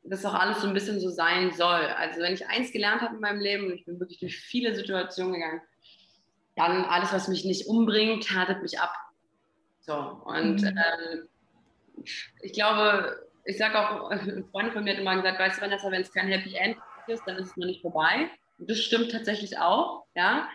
das auch alles so ein bisschen so sein soll. Also wenn ich eins gelernt habe in meinem Leben, und ich bin wirklich durch viele Situationen gegangen, dann alles, was mich nicht umbringt, härtet mich ab. So, und mhm. ähm, ich glaube, ich sage auch, ein Freund von mir hat immer gesagt, weißt du, Vanessa, wenn es kein Happy End ist, dann ist es noch nicht vorbei. Und das stimmt tatsächlich auch, ja.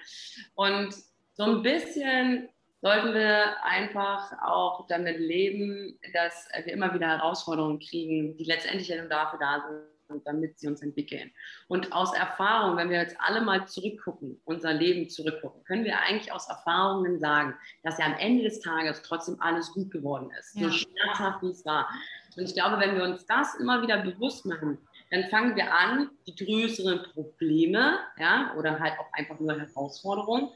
Und so ein bisschen sollten wir einfach auch damit leben, dass wir immer wieder Herausforderungen kriegen, die letztendlich ja nur dafür da sind, damit sie uns entwickeln. Und aus Erfahrung, wenn wir jetzt alle mal zurückgucken, unser Leben zurückgucken, können wir eigentlich aus Erfahrungen sagen, dass ja am Ende des Tages trotzdem alles gut geworden ist, ja. so schmerzhaft wie es war. Und ich glaube, wenn wir uns das immer wieder bewusst machen, dann fangen wir an, die größeren Probleme, ja, oder halt auch einfach nur Herausforderungen,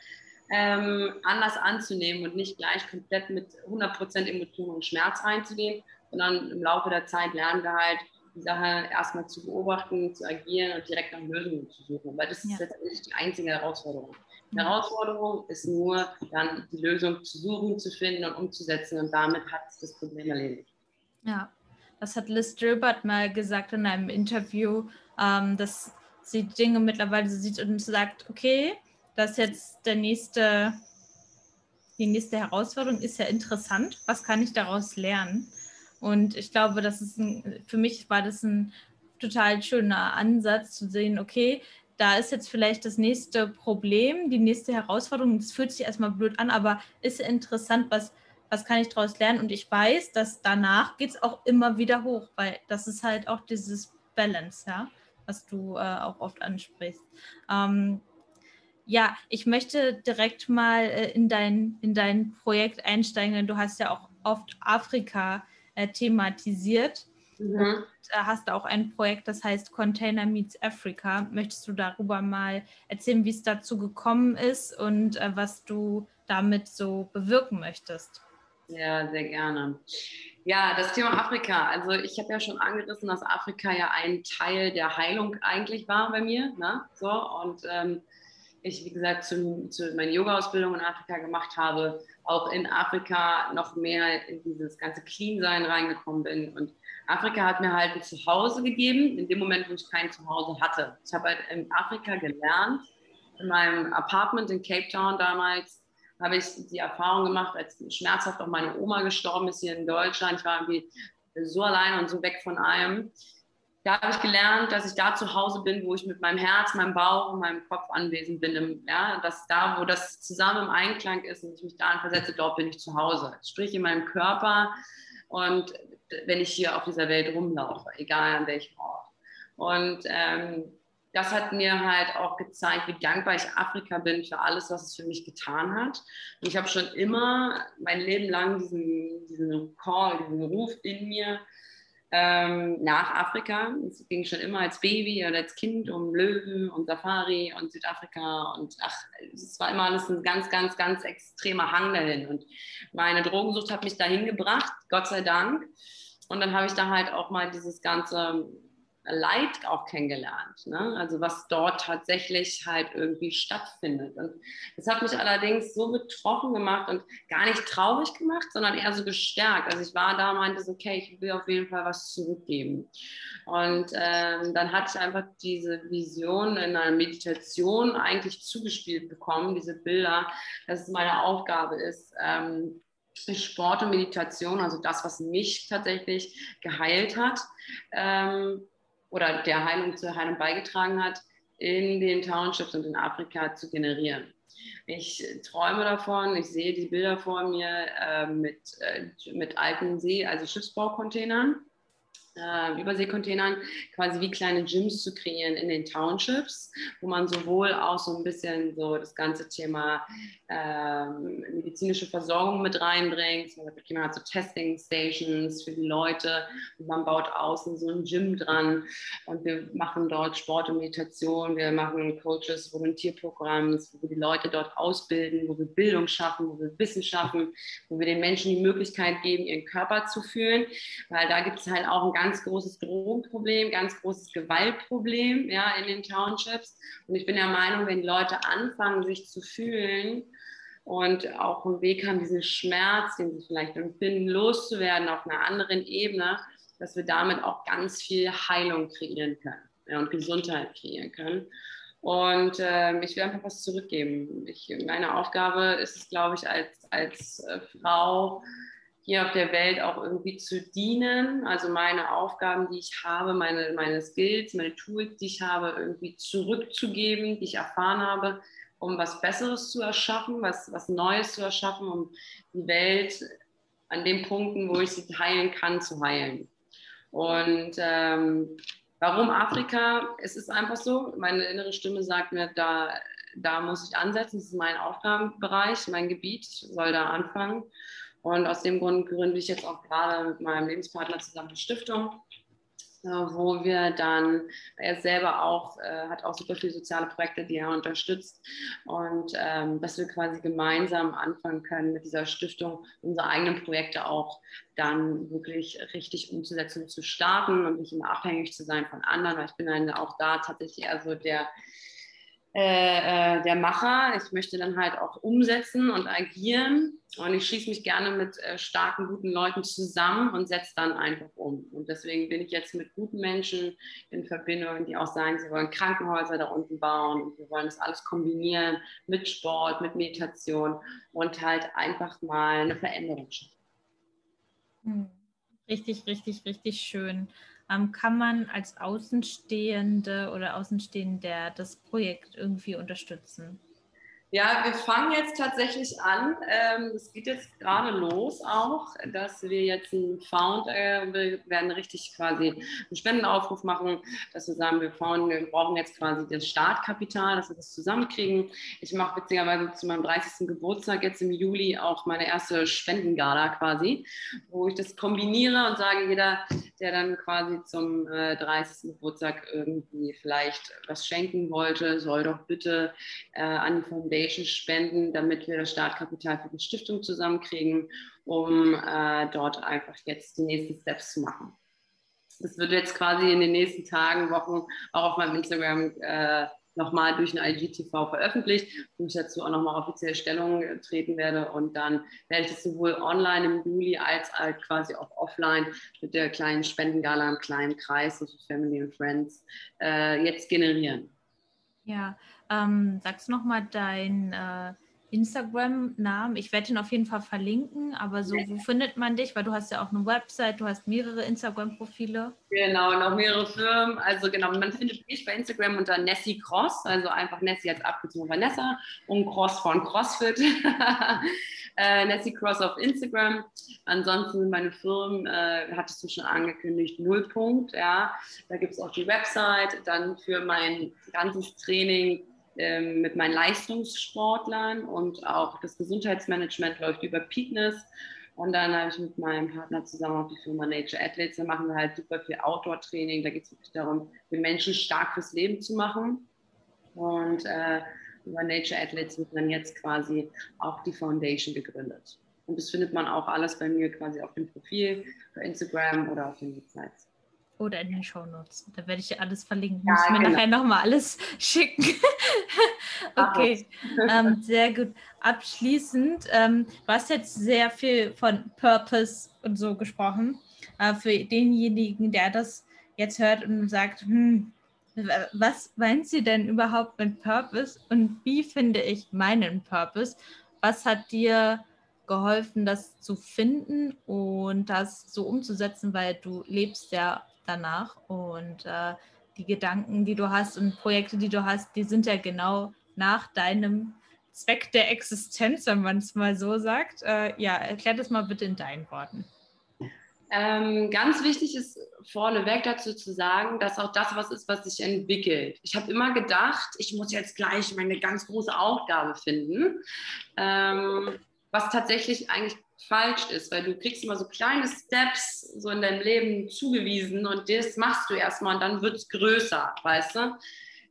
ähm, anders anzunehmen und nicht gleich komplett mit 100% Emotionen und Schmerz reinzugehen, sondern im Laufe der Zeit lernen wir halt, die Sache erstmal zu beobachten, zu agieren und direkt nach Lösungen zu suchen. Weil das ist ja. letztendlich die einzige Herausforderung. Die Herausforderung ist nur, dann die Lösung zu suchen, zu finden und umzusetzen und damit hat es das Problem erledigt. Ja, das hat Liz Gilbert mal gesagt in einem Interview, ähm, dass sie Dinge mittlerweile sieht und sagt, okay, das jetzt der nächste, die nächste Herausforderung ist ja interessant. Was kann ich daraus lernen? Und ich glaube, das ist ein, für mich war das ein total schöner Ansatz zu sehen, okay, da ist jetzt vielleicht das nächste Problem, die nächste Herausforderung. Es fühlt sich erstmal blöd an, aber ist interessant, was, was kann ich daraus lernen? Und ich weiß, dass danach geht es auch immer wieder hoch, weil das ist halt auch dieses Balance, ja, was du äh, auch oft ansprichst. Ähm, ja, ich möchte direkt mal äh, in, dein, in dein Projekt einsteigen, denn du hast ja auch oft Afrika äh, thematisiert. Mhm. Und äh, hast auch ein Projekt, das heißt Container Meets Africa. Möchtest du darüber mal erzählen, wie es dazu gekommen ist und äh, was du damit so bewirken möchtest? Ja, sehr gerne. Ja, das Thema Afrika. Also ich habe ja schon angerissen, dass Afrika ja ein Teil der Heilung eigentlich war bei mir. Ne? So, und ähm, ich, wie gesagt, zu, zu meine Yoga-Ausbildung in Afrika gemacht habe, auch in Afrika noch mehr in dieses ganze Clean-Sein reingekommen bin. Und Afrika hat mir halt ein Zuhause gegeben, in dem Moment, wo ich kein Zuhause hatte. Ich habe halt in Afrika gelernt, in meinem Apartment in Cape Town damals, habe ich die Erfahrung gemacht, als schmerzhaft auch meine Oma gestorben ist hier in Deutschland. Ich war irgendwie so allein und so weg von allem da habe ich gelernt, dass ich da zu Hause bin, wo ich mit meinem Herz, meinem Bauch und meinem Kopf anwesend bin. Ja, dass da, wo das zusammen im Einklang ist und ich mich daran versetze, dort bin ich zu Hause. Sprich in meinem Körper und wenn ich hier auf dieser Welt rumlaufe, egal an welchem Ort. Und ähm, das hat mir halt auch gezeigt, wie dankbar ich Afrika bin für alles, was es für mich getan hat. Und ich habe schon immer mein Leben lang diesen, diesen Call, diesen Ruf in mir, ähm, nach Afrika. Es ging schon immer als Baby oder als Kind um Löwen und Safari und Südafrika und ach, es war immer alles ein ganz, ganz, ganz extremer Hang dahin. Und meine Drogensucht hat mich dahin gebracht, Gott sei Dank. Und dann habe ich da halt auch mal dieses ganze Leid auch kennengelernt. Ne? Also was dort tatsächlich halt irgendwie stattfindet. Und das hat mich allerdings so betroffen gemacht und gar nicht traurig gemacht, sondern eher so gestärkt. Also ich war da, meinte so, okay, ich will auf jeden Fall was zurückgeben. Und ähm, dann hatte ich einfach diese Vision in einer Meditation eigentlich zugespielt bekommen, diese Bilder, dass es meine Aufgabe ist, ähm, Sport und Meditation, also das, was mich tatsächlich geheilt hat, ähm, oder der Heilung zur Heilung beigetragen hat, in den Townships und in Afrika zu generieren. Ich träume davon, ich sehe die Bilder vor mir äh, mit, äh, mit alten See, also Schiffsbaucontainern äh, Überseekontainern quasi wie kleine Gyms zu kreieren in den Townships, wo man sowohl auch so ein bisschen so das ganze Thema ähm, medizinische Versorgung mit reinbringt. Man hat so Testing Stations für die Leute und man baut außen so ein Gym dran. Und wir machen dort Sport und Meditation, wir machen Coaches, Volontierprogramms, wo wir die Leute dort ausbilden, wo wir Bildung schaffen, wo wir Wissen schaffen, wo wir den Menschen die Möglichkeit geben, ihren Körper zu fühlen, weil da gibt es halt auch ein ganz großes Drogenproblem, ganz großes Gewaltproblem ja, in den Townships. Und ich bin der Meinung, wenn die Leute anfangen, sich zu fühlen und auch einen Weg haben, diesen Schmerz, den sie vielleicht empfinden, loszuwerden auf einer anderen Ebene, dass wir damit auch ganz viel Heilung kreieren können ja, und Gesundheit kreieren können. Und äh, ich will einfach was zurückgeben. Ich, meine Aufgabe ist es, glaube ich, als, als äh, Frau, hier auf der Welt auch irgendwie zu dienen, also meine Aufgaben, die ich habe, meine, meine Skills, meine Tools, die ich habe, irgendwie zurückzugeben, die ich erfahren habe, um was Besseres zu erschaffen, was, was Neues zu erschaffen, um die Welt an den Punkten, wo ich sie heilen kann, zu heilen. Und ähm, warum Afrika? Es ist einfach so, meine innere Stimme sagt mir, da, da muss ich ansetzen, das ist mein Aufgabenbereich, mein Gebiet, soll da anfangen. Und aus dem Grund gründe ich jetzt auch gerade mit meinem Lebenspartner zusammen eine Stiftung, äh, wo wir dann, er selber auch, äh, hat auch super viele soziale Projekte, die er unterstützt. Und ähm, dass wir quasi gemeinsam anfangen können mit dieser Stiftung unsere eigenen Projekte auch dann wirklich richtig umzusetzen zu starten und nicht immer abhängig zu sein von anderen, weil ich bin dann auch da tatsächlich eher so der äh, äh, der Macher. Ich möchte dann halt auch umsetzen und agieren. Und ich schließe mich gerne mit äh, starken, guten Leuten zusammen und setze dann einfach um. Und deswegen bin ich jetzt mit guten Menschen in Verbindung, die auch sagen, sie wollen Krankenhäuser da unten bauen und wir wollen das alles kombinieren mit Sport, mit Meditation und halt einfach mal eine Veränderung schaffen. Hm. Richtig, richtig, richtig schön kann man als Außenstehende oder Außenstehender das Projekt irgendwie unterstützen? Ja, wir fangen jetzt tatsächlich an. Ähm, es geht jetzt gerade los auch, dass wir jetzt einen Found, äh, wir werden richtig quasi einen Spendenaufruf machen, dass wir sagen, wir, found, wir brauchen jetzt quasi das Startkapital, dass wir das zusammenkriegen. Ich mache witzigerweise zu meinem 30. Geburtstag jetzt im Juli auch meine erste Spendengala quasi, wo ich das kombiniere und sage, jeder, der dann quasi zum äh, 30. Geburtstag irgendwie vielleicht was schenken wollte, soll doch bitte äh, an die Foundation Foundation spenden, damit wir das Startkapital für die Stiftung zusammenkriegen, um äh, dort einfach jetzt die nächsten Steps zu machen. Das wird jetzt quasi in den nächsten Tagen, Wochen auch auf meinem Instagram äh, nochmal durch ein IGTV veröffentlicht, wo ich dazu auch nochmal offiziell Stellung treten werde. Und dann werde ich das sowohl online im Juli als halt quasi auch offline mit der kleinen Spendengala im kleinen Kreis, also Family and Friends, äh, jetzt generieren. Ja, ähm, sagst du nochmal deinen äh, Instagram-Namen? Ich werde ihn auf jeden Fall verlinken, aber so, wo findet man dich? Weil du hast ja auch eine Website, du hast mehrere Instagram-Profile. Genau, noch mehrere Firmen. Also genau, man findet mich bei Instagram unter Nessie Cross, also einfach Nessie als Abkürzung Vanessa und Cross von CrossFit. äh, Nessie Cross auf Instagram. Ansonsten meine Firmen, äh, hattest du schon angekündigt, Nullpunkt, ja. Da gibt es auch die Website. Dann für mein ganzes Training ähm, mit meinen Leistungssportlern und auch das Gesundheitsmanagement läuft über Peakness. Und dann habe ich mit meinem Partner zusammen auch die Firma Nature Athletes. Da machen wir halt super viel Outdoor-Training. Da geht es wirklich darum, den Menschen stark fürs Leben zu machen. Und äh, über Nature Athletes wird dann jetzt quasi auch die Foundation gegründet. Und das findet man auch alles bei mir quasi auf dem Profil, bei Instagram oder auf den Websites. Oder in den Shownotes. Da werde ich dir alles verlinken. Ja, Muss mir genau. nachher nochmal alles schicken. okay, ähm, sehr gut. Abschließend, ähm, du hast jetzt sehr viel von Purpose und so gesprochen. Äh, für denjenigen, der das jetzt hört und sagt, hm, was meint sie denn überhaupt mit Purpose und wie finde ich meinen Purpose? Was hat dir geholfen, das zu finden und das so umzusetzen, weil du lebst ja danach und äh, die Gedanken, die du hast und Projekte, die du hast, die sind ja genau nach deinem Zweck der Existenz, wenn man es mal so sagt. Äh, ja, erklär das mal bitte in deinen Worten. Ähm, ganz wichtig ist vorneweg dazu zu sagen, dass auch das was ist, was sich entwickelt. Ich habe immer gedacht, ich muss jetzt gleich meine ganz große Aufgabe finden, ähm, was tatsächlich eigentlich falsch ist, weil du kriegst immer so kleine Steps so in deinem Leben zugewiesen und das machst du erstmal und dann wird es größer, weißt du?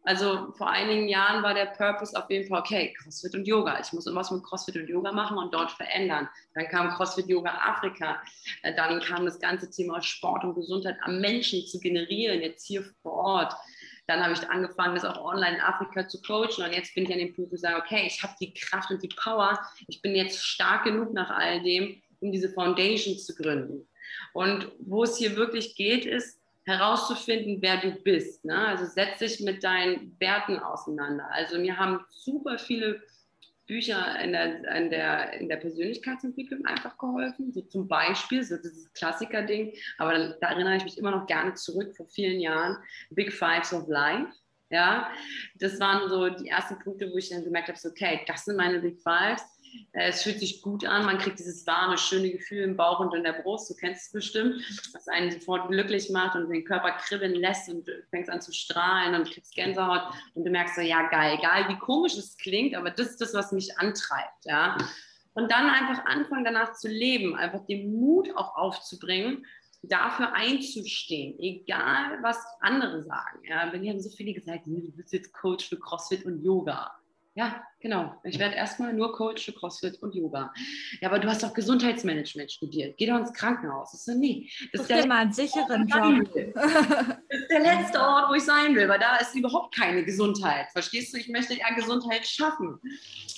Also vor einigen Jahren war der Purpose auf jeden Fall, okay, CrossFit und Yoga. Ich muss irgendwas mit CrossFit und Yoga machen und dort verändern. Dann kam CrossFit Yoga Afrika. Äh, dann kam das ganze Thema Sport und Gesundheit am Menschen zu generieren, jetzt hier vor Ort. Dann habe ich angefangen, das auch online in Afrika zu coachen. Und jetzt bin ich an dem Punkt, wo ich sage, okay, ich habe die Kraft und die Power. Ich bin jetzt stark genug nach all dem, um diese Foundation zu gründen. Und wo es hier wirklich geht, ist, herauszufinden, wer du bist. Ne? Also setz dich mit deinen Werten auseinander. Also mir haben super viele Bücher in der, in der, in der Persönlichkeitsentwicklung einfach geholfen. So zum Beispiel, so dieses Klassiker-Ding, aber da, da erinnere ich mich immer noch gerne zurück vor vielen Jahren, Big Fives of Life. Ja, das waren so die ersten Punkte, wo ich dann gemerkt habe, so, okay, das sind meine Big Fives es fühlt sich gut an, man kriegt dieses warme, schöne Gefühl im Bauch und in der Brust, du kennst es bestimmt, was einen sofort glücklich macht und den Körper kribbeln lässt und fängst an zu strahlen und kriegst Gänsehaut und du merkst so, ja geil, egal wie komisch es klingt, aber das ist das, was mich antreibt, ja. Und dann einfach anfangen, danach zu leben, einfach den Mut auch aufzubringen, dafür einzustehen, egal was andere sagen. Ja, wenn die haben so viele gesagt, du bist jetzt Coach für CrossFit und Yoga. Ja, genau. Ich werde erstmal nur Coach für CrossFit und Yoga. Ja, aber du hast doch Gesundheitsmanagement studiert. Geh doch ins Krankenhaus. Ich so, nee. Das ist der mal einen sicheren Job. Das ist der letzte Ort, wo ich sein will, weil da ist überhaupt keine Gesundheit. Verstehst du? Ich möchte ja Gesundheit schaffen.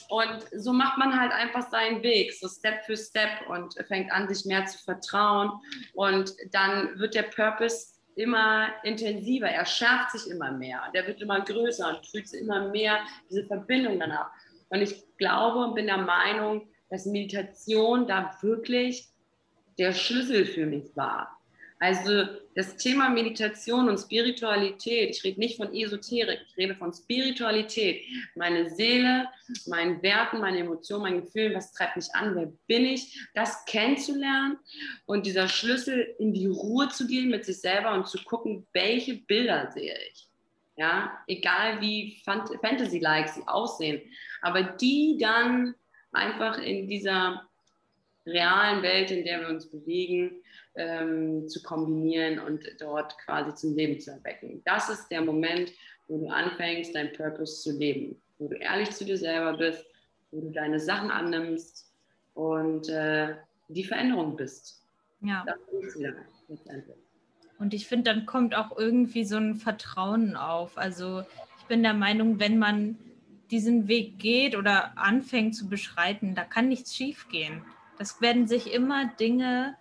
Und so macht man halt einfach seinen Weg, so Step für Step und fängt an, sich mehr zu vertrauen. Und dann wird der Purpose immer intensiver, er schärft sich immer mehr, der wird immer größer und fühlt immer mehr diese Verbindung danach. Und ich glaube und bin der Meinung, dass Meditation da wirklich der Schlüssel für mich war. Also das Thema Meditation und Spiritualität, ich rede nicht von Esoterik, ich rede von Spiritualität. Meine Seele, meinen Werten, meine Emotionen, mein Gefühl, was treibt mich an, wer bin ich, das kennenzulernen und dieser Schlüssel in die Ruhe zu gehen mit sich selber und zu gucken, welche Bilder sehe ich. Ja, egal wie Fantasy-like sie aussehen, aber die dann einfach in dieser realen Welt, in der wir uns bewegen, ähm, zu kombinieren und dort quasi zum Leben zu erwecken. Das ist der Moment, wo du anfängst, dein Purpose zu leben, wo du ehrlich zu dir selber bist, wo du deine Sachen annimmst und äh, die Veränderung bist. Ja. Und ich finde, dann kommt auch irgendwie so ein Vertrauen auf. Also ich bin der Meinung, wenn man diesen Weg geht oder anfängt zu beschreiten, da kann nichts schief gehen. Das werden sich immer Dinge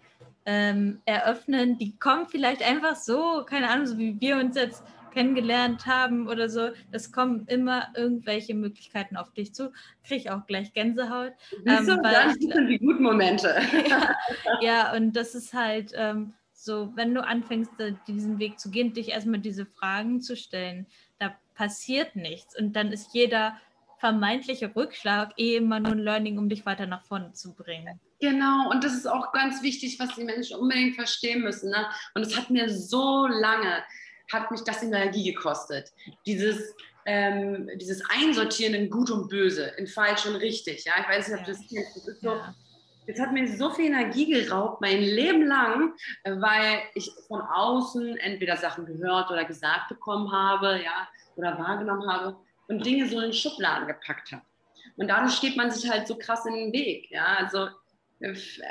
ähm, eröffnen, die kommen vielleicht einfach so, keine Ahnung, so wie wir uns jetzt kennengelernt haben oder so. Es kommen immer irgendwelche Möglichkeiten auf dich zu. Kriege ich auch gleich Gänsehaut. Ähm, so, das sind die guten Momente. ja, ja, und das ist halt ähm, so, wenn du anfängst, diesen Weg zu gehen, dich erstmal diese Fragen zu stellen, da passiert nichts. Und dann ist jeder vermeintliche Rückschlag eh immer nur ein Learning, um dich weiter nach vorne zu bringen. Genau, und das ist auch ganz wichtig, was die Menschen unbedingt verstehen müssen. Ne? Und es hat mir so lange, hat mich das Energie gekostet. Dieses, ähm, dieses Einsortieren in Gut und Böse, in Falsch und Richtig. Ja? Ich weiß nicht, ob das kennst. Das ist so, ja. Es hat mir so viel Energie geraubt, mein Leben lang, weil ich von außen entweder Sachen gehört oder gesagt bekommen habe, ja, oder wahrgenommen habe und Dinge so in Schubladen gepackt habe. Und dadurch steht man sich halt so krass in den Weg. Ja? Also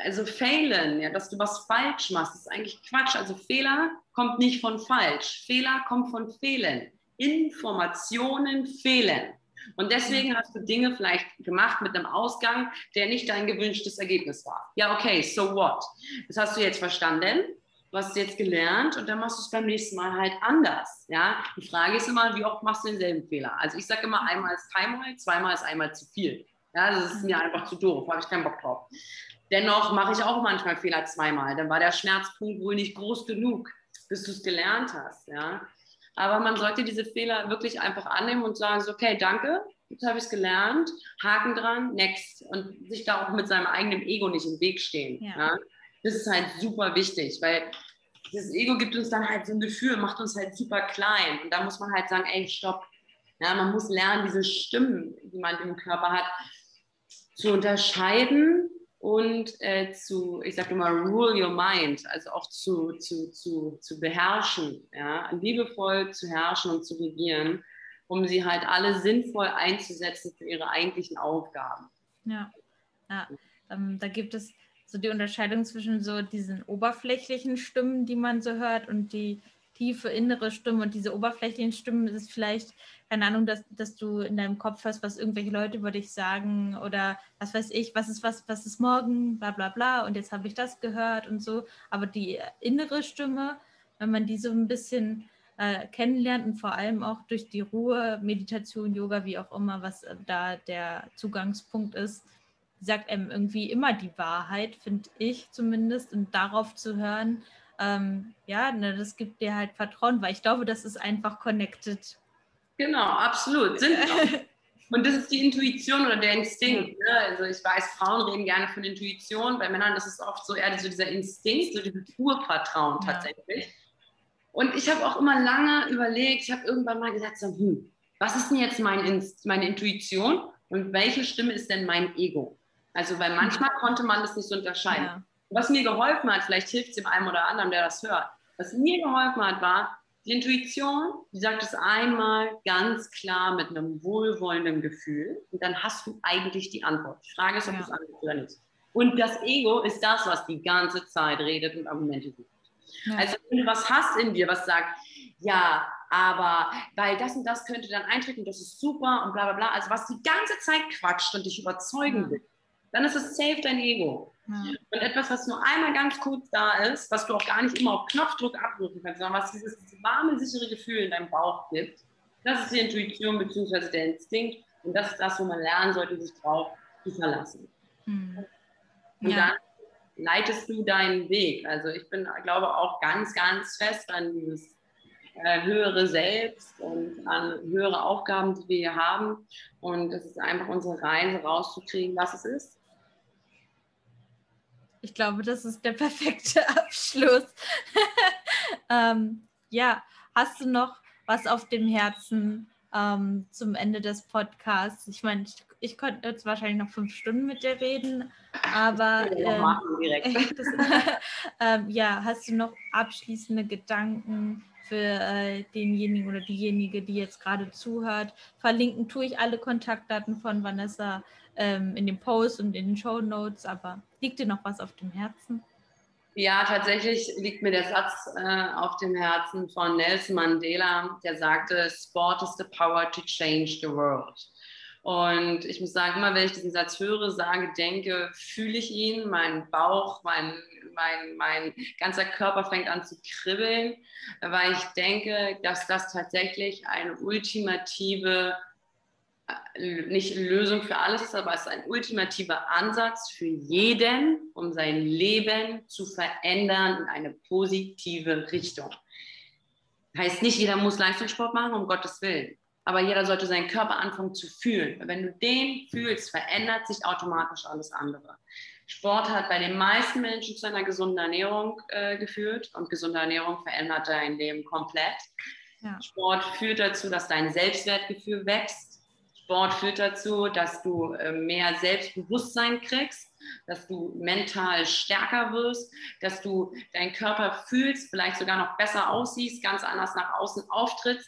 also failen, ja, dass du was falsch machst, ist eigentlich Quatsch. Also Fehler kommt nicht von falsch. Fehler kommt von Fehlen. Informationen fehlen. Und deswegen hast du Dinge vielleicht gemacht mit einem Ausgang, der nicht dein gewünschtes Ergebnis war. Ja, okay, so what? Das hast du jetzt verstanden, du hast jetzt gelernt und dann machst du es beim nächsten Mal halt anders. Ja? Die Frage ist immer, wie oft machst du denselben Fehler? Also ich sage immer, einmal ist keinmal, zweimal ist einmal zu viel. Ja, das ist mir einfach zu doof, habe ich keinen Bock drauf. Dennoch mache ich auch manchmal Fehler zweimal. Dann war der Schmerzpunkt wohl nicht groß genug, bis du es gelernt hast. Ja? Aber man sollte diese Fehler wirklich einfach annehmen und sagen, so, okay, danke, jetzt habe ich es gelernt, Haken dran, next. Und sich da auch mit seinem eigenen Ego nicht im Weg stehen. Ja. Ja? Das ist halt super wichtig, weil das Ego gibt uns dann halt so ein Gefühl, macht uns halt super klein. Und da muss man halt sagen, ey, stopp. Ja, man muss lernen, diese Stimmen, die man im Körper hat, zu unterscheiden und äh, zu, ich sage immer, rule your mind, also auch zu, zu, zu, zu beherrschen, ja, liebevoll zu herrschen und zu regieren, um sie halt alle sinnvoll einzusetzen für ihre eigentlichen Aufgaben. Ja, ja. Ähm, da gibt es so die Unterscheidung zwischen so diesen oberflächlichen Stimmen, die man so hört, und die tiefe innere Stimme. Und diese oberflächlichen Stimmen ist vielleicht keine Ahnung, dass, dass du in deinem Kopf hast, was irgendwelche Leute über dich sagen oder was weiß ich, was ist was, was ist morgen, bla bla bla und jetzt habe ich das gehört und so. Aber die innere Stimme, wenn man die so ein bisschen äh, kennenlernt und vor allem auch durch die Ruhe, Meditation, Yoga, wie auch immer, was äh, da der Zugangspunkt ist, sagt einem irgendwie immer die Wahrheit, finde ich zumindest. Und darauf zu hören, ähm, ja, ne, das gibt dir halt Vertrauen, weil ich glaube, das ist einfach connected Genau, absolut. Sind auch. Und das ist die Intuition oder der Instinkt. Ne? Also ich weiß, Frauen reden gerne von Intuition, bei Männern das ist oft so eher so dieser Instinkt, so dieses Urvertrauen ja. tatsächlich. Und ich habe auch immer lange überlegt, ich habe irgendwann mal gesagt, so, hm, was ist denn jetzt mein Inst meine Intuition und welche Stimme ist denn mein Ego? Also weil manchmal konnte man das nicht so unterscheiden. Ja. Was mir geholfen hat, vielleicht hilft es dem einen oder anderen, der das hört, was mir geholfen hat, war, die Intuition, die sagt es einmal ganz klar mit einem wohlwollenden Gefühl und dann hast du eigentlich die Antwort. Die Frage ist, ob ja. du es annimmst oder nicht. Und das Ego ist das, was die ganze Zeit redet und Argumente sucht. Ja. Also wenn du was hast in dir, was sagt, ja, aber weil das und das könnte dann eintreten, das ist super und bla bla bla, also was die ganze Zeit quatscht und dich überzeugen will, dann ist es safe dein Ego. Ja. Und etwas, was nur einmal ganz kurz da ist, was du auch gar nicht immer auf Knopfdruck abrufen kannst, sondern was dieses warme, sichere Gefühl in deinem Bauch gibt, das ist die Intuition bzw. der Instinkt. Und das ist das, wo man lernen sollte, sich drauf zu verlassen. Mhm. Und ja. dann leitest du deinen Weg. Also ich bin, glaube auch ganz, ganz fest an dieses äh, höhere Selbst und an höhere Aufgaben, die wir hier haben. Und es ist einfach unsere Reise rauszukriegen, was es ist ich glaube, das ist der perfekte Abschluss. ähm, ja, hast du noch was auf dem Herzen ähm, zum Ende des Podcasts? Ich meine, ich, ich könnte jetzt wahrscheinlich noch fünf Stunden mit dir reden, aber ähm, das, ähm, ja, hast du noch abschließende Gedanken für äh, denjenigen oder diejenige, die jetzt gerade zuhört? Verlinken tue ich alle Kontaktdaten von Vanessa ähm, in dem Post und in den Show Notes, aber liegt dir noch was auf dem Herzen? Ja, tatsächlich liegt mir der Satz äh, auf dem Herzen von Nelson Mandela, der sagte, Sport is the power to change the world. Und ich muss sagen, immer wenn ich diesen Satz höre, sage, denke, fühle ich ihn, mein Bauch, mein, mein, mein ganzer Körper fängt an zu kribbeln, weil ich denke, dass das tatsächlich eine ultimative nicht Lösung für alles ist, aber es ist ein ultimativer Ansatz für jeden, um sein Leben zu verändern in eine positive Richtung. Heißt nicht, jeder muss Leistungssport machen, um Gottes Willen. Aber jeder sollte seinen Körper anfangen zu fühlen. Wenn du den fühlst, verändert sich automatisch alles andere. Sport hat bei den meisten Menschen zu einer gesunden Ernährung äh, geführt und gesunde Ernährung verändert dein Leben komplett. Ja. Sport führt dazu, dass dein Selbstwertgefühl wächst Sport führt dazu, dass du äh, mehr Selbstbewusstsein kriegst, dass du mental stärker wirst, dass du deinen Körper fühlst, vielleicht sogar noch besser aussiehst, ganz anders nach außen auftrittst.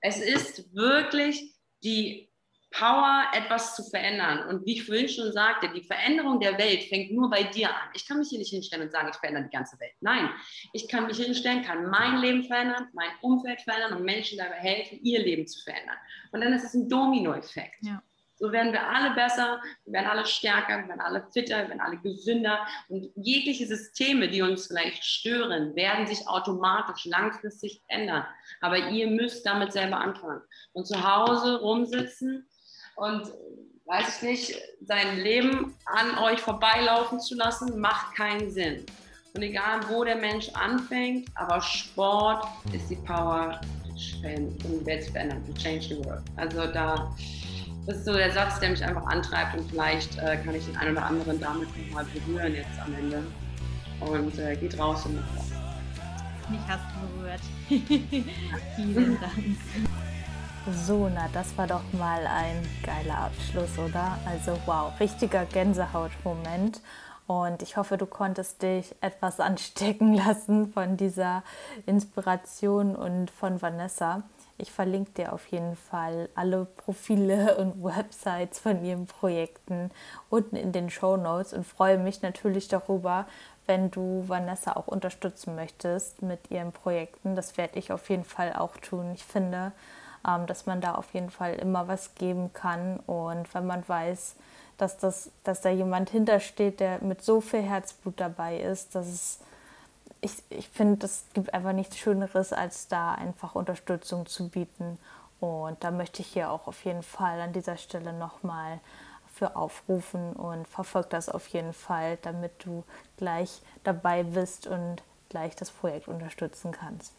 Es ist wirklich die Power, etwas zu verändern. Und wie ich vorhin schon sagte, die Veränderung der Welt fängt nur bei dir an. Ich kann mich hier nicht hinstellen und sagen, ich verändere die ganze Welt. Nein, ich kann mich hinstellen, kann mein Leben verändern, mein Umfeld verändern und Menschen dabei helfen, ihr Leben zu verändern. Und dann ist es ein Dominoeffekt. Ja. So werden wir alle besser, wir werden alle stärker, wir werden alle fitter, wir werden alle gesünder. Und jegliche Systeme, die uns vielleicht stören, werden sich automatisch langfristig ändern. Aber ihr müsst damit selber anfangen. Und zu Hause rumsitzen und weiß ich nicht, sein Leben an euch vorbeilaufen zu lassen, macht keinen Sinn. Und egal, wo der Mensch anfängt, aber Sport ist die Power, um die Welt zu verändern, to change the world. Also da, das ist so der Satz, der mich einfach antreibt und vielleicht äh, kann ich den einen oder anderen damit nochmal berühren jetzt am Ende. Und äh, geht raus und macht was. Mich hast du berührt. Vielen Dank. So, na, das war doch mal ein geiler Abschluss, oder? Also, wow, richtiger Gänsehautmoment. Und ich hoffe, du konntest dich etwas anstecken lassen von dieser Inspiration und von Vanessa. Ich verlinke dir auf jeden Fall alle Profile und Websites von ihren Projekten unten in den Show Notes und freue mich natürlich darüber, wenn du Vanessa auch unterstützen möchtest mit ihren Projekten. Das werde ich auf jeden Fall auch tun. Ich finde, dass man da auf jeden Fall immer was geben kann. Und wenn man weiß, dass, das, dass da jemand hintersteht, der mit so viel Herzblut dabei ist, dass es, ich, ich finde, es gibt einfach nichts Schöneres, als da einfach Unterstützung zu bieten. Und da möchte ich hier auch auf jeden Fall an dieser Stelle nochmal für aufrufen und verfolge das auf jeden Fall, damit du gleich dabei bist und gleich das Projekt unterstützen kannst.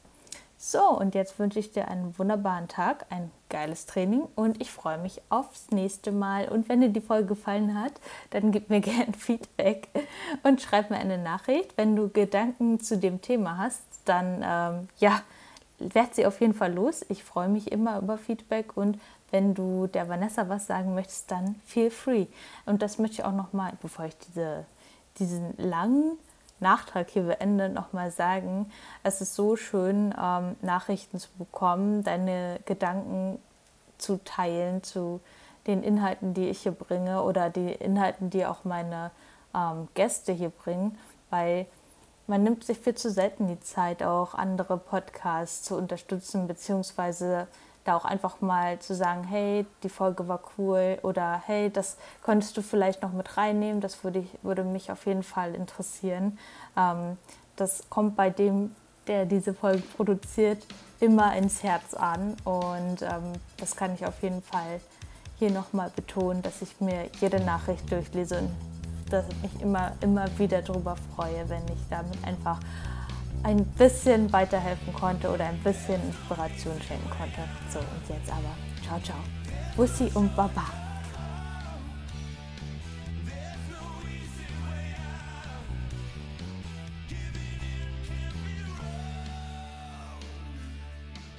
So, und jetzt wünsche ich dir einen wunderbaren Tag, ein geiles Training und ich freue mich aufs nächste Mal. Und wenn dir die Folge gefallen hat, dann gib mir gerne Feedback und schreib mir eine Nachricht. Wenn du Gedanken zu dem Thema hast, dann ähm, ja, werd sie auf jeden Fall los. Ich freue mich immer über Feedback und wenn du der Vanessa was sagen möchtest, dann feel free. Und das möchte ich auch nochmal, bevor ich diese, diesen langen Nachtrag hier beende, nochmal sagen, es ist so schön, ähm, Nachrichten zu bekommen, deine Gedanken zu teilen zu den Inhalten, die ich hier bringe oder die Inhalten, die auch meine ähm, Gäste hier bringen, weil man nimmt sich viel zu selten die Zeit, auch andere Podcasts zu unterstützen, beziehungsweise da auch einfach mal zu sagen, hey, die Folge war cool oder hey, das könntest du vielleicht noch mit reinnehmen, das würde, ich, würde mich auf jeden Fall interessieren. Ähm, das kommt bei dem, der diese Folge produziert, immer ins Herz an und ähm, das kann ich auf jeden Fall hier nochmal betonen, dass ich mir jede Nachricht durchlese und dass ich mich immer, immer wieder darüber freue, wenn ich damit einfach ein bisschen weiterhelfen konnte oder ein bisschen Inspiration schenken konnte. So, und jetzt aber. Ciao, ciao. Bussi und Baba.